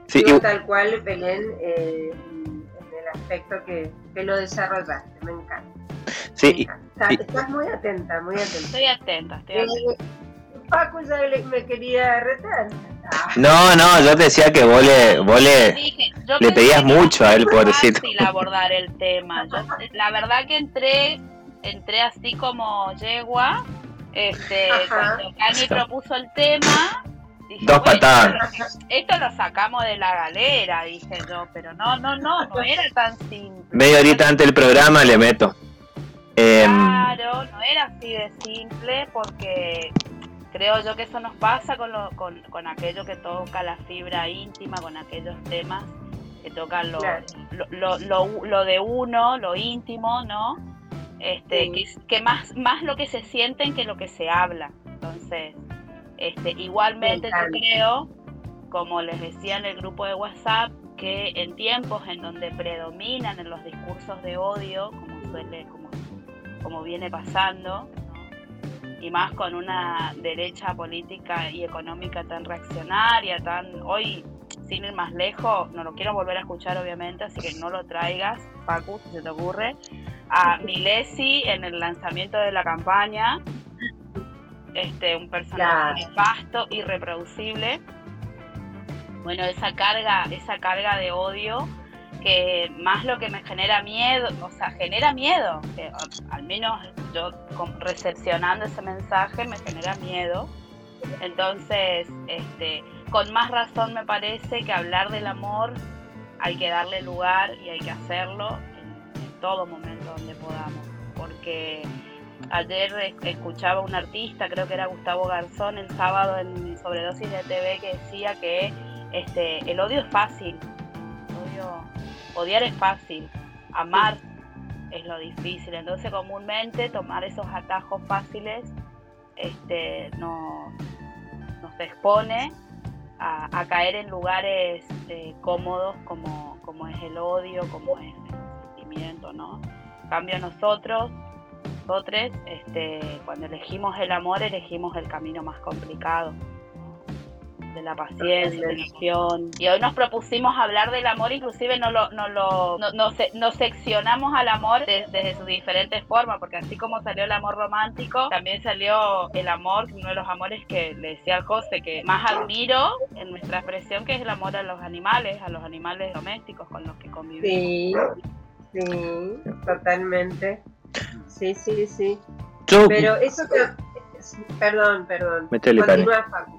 Sí, y- tal cual, Belén, eh, en el aspecto que, que lo desarrollaste, me encanta. sí, y- Está- estás muy atenta, muy atenta. Estoy atenta, estoy Eh, atenta. Paco ya le- me quería retar. No, no, yo te decía que vos le, vos le, Dije, pedías mucho a él, pobrecito. fácil abordar el tema. Yo, la verdad que entré, entré así como yegua, este, Ajá. cuando Cani propuso el tema. Dije, Dos bueno, patadas. Esto lo sacamos de la galera, dije yo, pero no, no, no, no era tan simple. Media horita antes del programa le meto. Em, Claro, no era así de simple porque creo yo que eso nos pasa con, lo, con, con aquello que toca la fibra íntima, con aquellos temas que tocan lo, Claro. lo, lo, lo- de uno, lo íntimo, ¿no? Este, Sí. que, que más, más lo que se sienten que lo que se habla. Entonces, este, igualmente yo creo, como les decía en el grupo de WhatsApp, que en tiempos en donde predominan en los discursos de odio, como suele, como, como viene pasando. Y más con una derecha política y económica tan reaccionaria, tan hoy sin ir más lejos, no lo quiero volver a escuchar obviamente, así que no lo traigas, Facu, si se te ocurre, a Milesi en el lanzamiento de la campaña, este, un personaje Claro. nefasto, irreproducible. Bueno, esa carga, esa carga de odio que más lo que me genera miedo, o sea, genera miedo, al menos yo recepcionando ese mensaje me genera miedo. Entonces, este, con más razón me parece que hablar del amor hay que darle lugar y hay que hacerlo en, en todo momento donde podamos, porque ayer es- escuchaba un artista, creo que era Gustavo Garzón, el sábado en Sobredosis de TV que decía que este, el odio es fácil, odiar es fácil, amar es lo difícil, entonces comúnmente tomar esos atajos fáciles este, no, nos expone a, a caer en lugares eh, cómodos como, como es el odio, como es el sentimiento, ¿no? En cambio nosotros, nosotros, este, cuando elegimos el amor, elegimos el camino más complicado de la paciencia, de la acción. Y hoy nos propusimos hablar del amor, inclusive no lo, no lo, no, no se- seccionamos al amor de- desde sus diferentes formas, porque así como salió el amor romántico, también salió el amor, uno de los amores que le decía al José que más admiro en nuestra expresión, que es el amor a los animales, a los animales domésticos con los que convivimos. Sí, sí, totalmente. Sí, sí, sí. Pero eso que... Perdón, perdón. Continúa, Facu.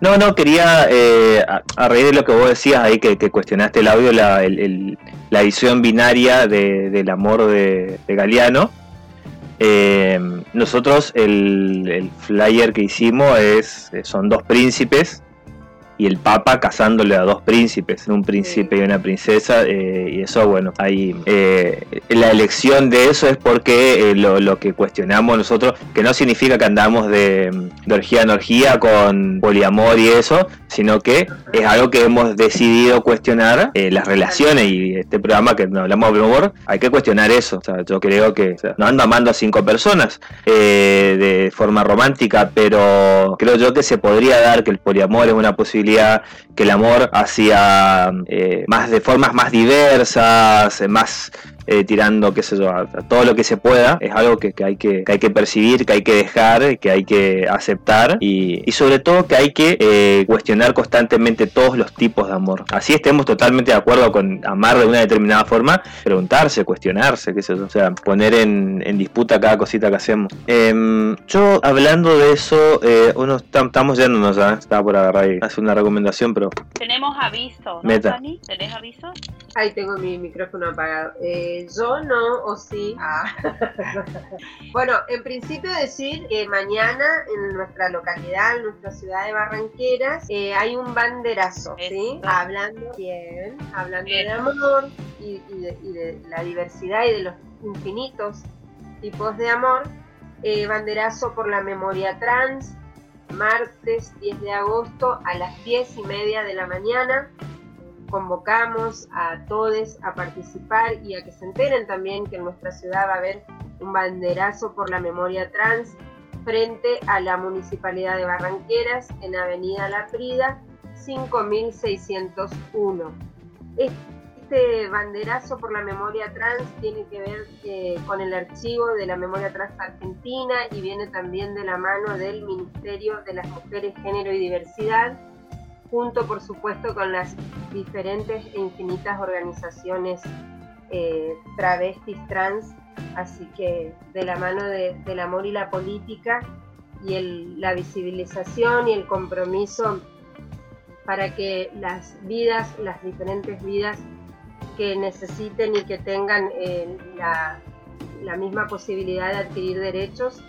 No, no, quería, eh, a, raíz de lo que vos decías ahí, que, cuestionaste el audio, la, el- la edición binaria de- del amor de, de Galeano. Eh, nosotros, el, el flyer que hicimos es son dos príncipes y el Papa casándole a dos príncipes, un príncipe y una princesa, eh, y eso, bueno, ahí eh, la elección de eso es porque eh, lo, lo que cuestionamos nosotros, que no significa que andamos de, de orgía en orgía con poliamor y eso, sino que es algo que hemos decidido cuestionar las relaciones y este programa que no hablamos de amor, hay que cuestionar eso. O sea, yo creo que o sea, no ando amando a cinco personas de forma romántica, pero creo yo que se podría dar que el poliamor es una posibilidad, que el amor hacia eh, más de formas más diversas, eh, más eh, tirando, qué sé yo, a, a todo lo que se pueda, es algo que, que hay que, que hay que percibir, que hay que dejar, que hay que aceptar y, y sobre todo que hay que eh, cuestionar constantemente todos los tipos de amor. Así estemos totalmente de acuerdo con amar de una determinada forma, preguntarse, cuestionarse, qué sé yo, o sea, poner en, en disputa cada cosita que hacemos. Em, yo hablando de eso, eh, uno estamos yéndonos ya, estaba por agarrar y hacer una recomendación, pero Tenemos aviso, ¿no, Meta. Fanny? ¿Tenés aviso? Ahí tengo mi micrófono apagado. Eh, yo no, o sí. Ah. bueno, en principio decir que mañana en nuestra localidad, en nuestra ciudad de Barranqueras, eh, hay un banderazo, ¿sí? Hablando bien, hablando de amor y, y de, y de la diversidad y de los infinitos tipos de amor. Eh, banderazo por la memoria trans, martes 10 de agosto a las 10 y media de la mañana convocamos a todos a participar y a que se enteren también que en nuestra ciudad va a haber un banderazo por la memoria trans frente a la Municipalidad de Barranqueras en Avenida La Prida 5601. Este banderazo por la memoria trans tiene que ver eh, con el archivo de la memoria trans argentina y viene también de la mano del Ministerio de las Mujeres, Género y Diversidad junto por supuesto con las diferentes e infinitas organizaciones eh, travestis trans, así que de la mano de- del amor y la política y la visibilización y el compromiso para que las vidas, las diferentes vidas que necesiten y que tengan eh, la misma posibilidad de adquirir derechos,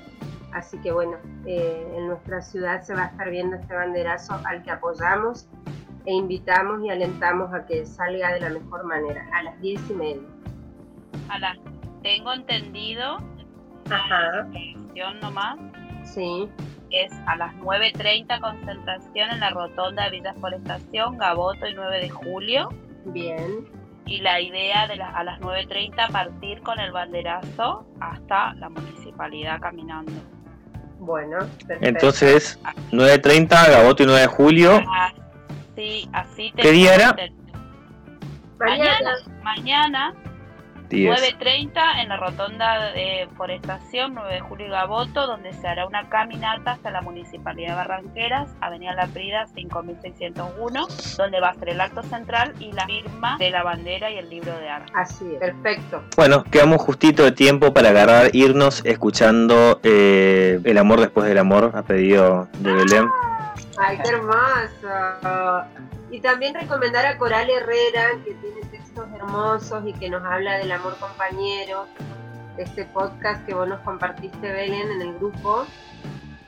Así que bueno, eh, en nuestra ciudad se va a estar viendo este banderazo al que apoyamos e invitamos y alentamos a que salga de la mejor manera, a las diez y media. A las, tengo entendido, Ajá. concentración nomás, Sí, es a las 9.30 concentración en la rotonda de Villa Forestación, Gaboto y 9 de julio. bien, Y la idea de las a las 9.30 partir con el banderazo hasta la municipalidad caminando. Bueno, perfecto. entonces 9.30, Gaboto y 9 de julio. Así, así ¿Qué día era? Mañana, mañana 10. 9.30 en la rotonda de Forestación, 9 de julio y Gaboto, donde se hará una caminata hasta la Municipalidad de Barranqueras, Avenida La Prida 5601, donde va a ser el acto central y la firma de la bandera y el libro de armas. Así es, perfecto. Bueno, quedamos justito de tiempo para agarrar, irnos escuchando eh, El amor después del amor, a pedido de Belén. Ay, qué hermoso. Y también recomendar a Coral Herrera, que tiene textos hermosos y que nos habla del amor compañero, este podcast que vos nos compartiste, Belén, en el grupo.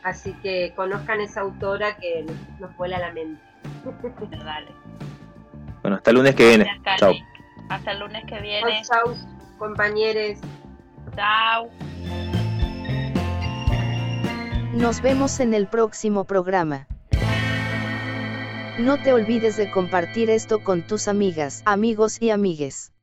Así que conozcan esa autora que nos- nos vuela la mente. Dale. Bueno, hasta el lunes que viene. Chao. Cali. Hasta el lunes que viene. Chau, compañeros. Chao. Nos vemos en el próximo programa. No te olvides de compartir esto con tus amigas, amigos y amigues.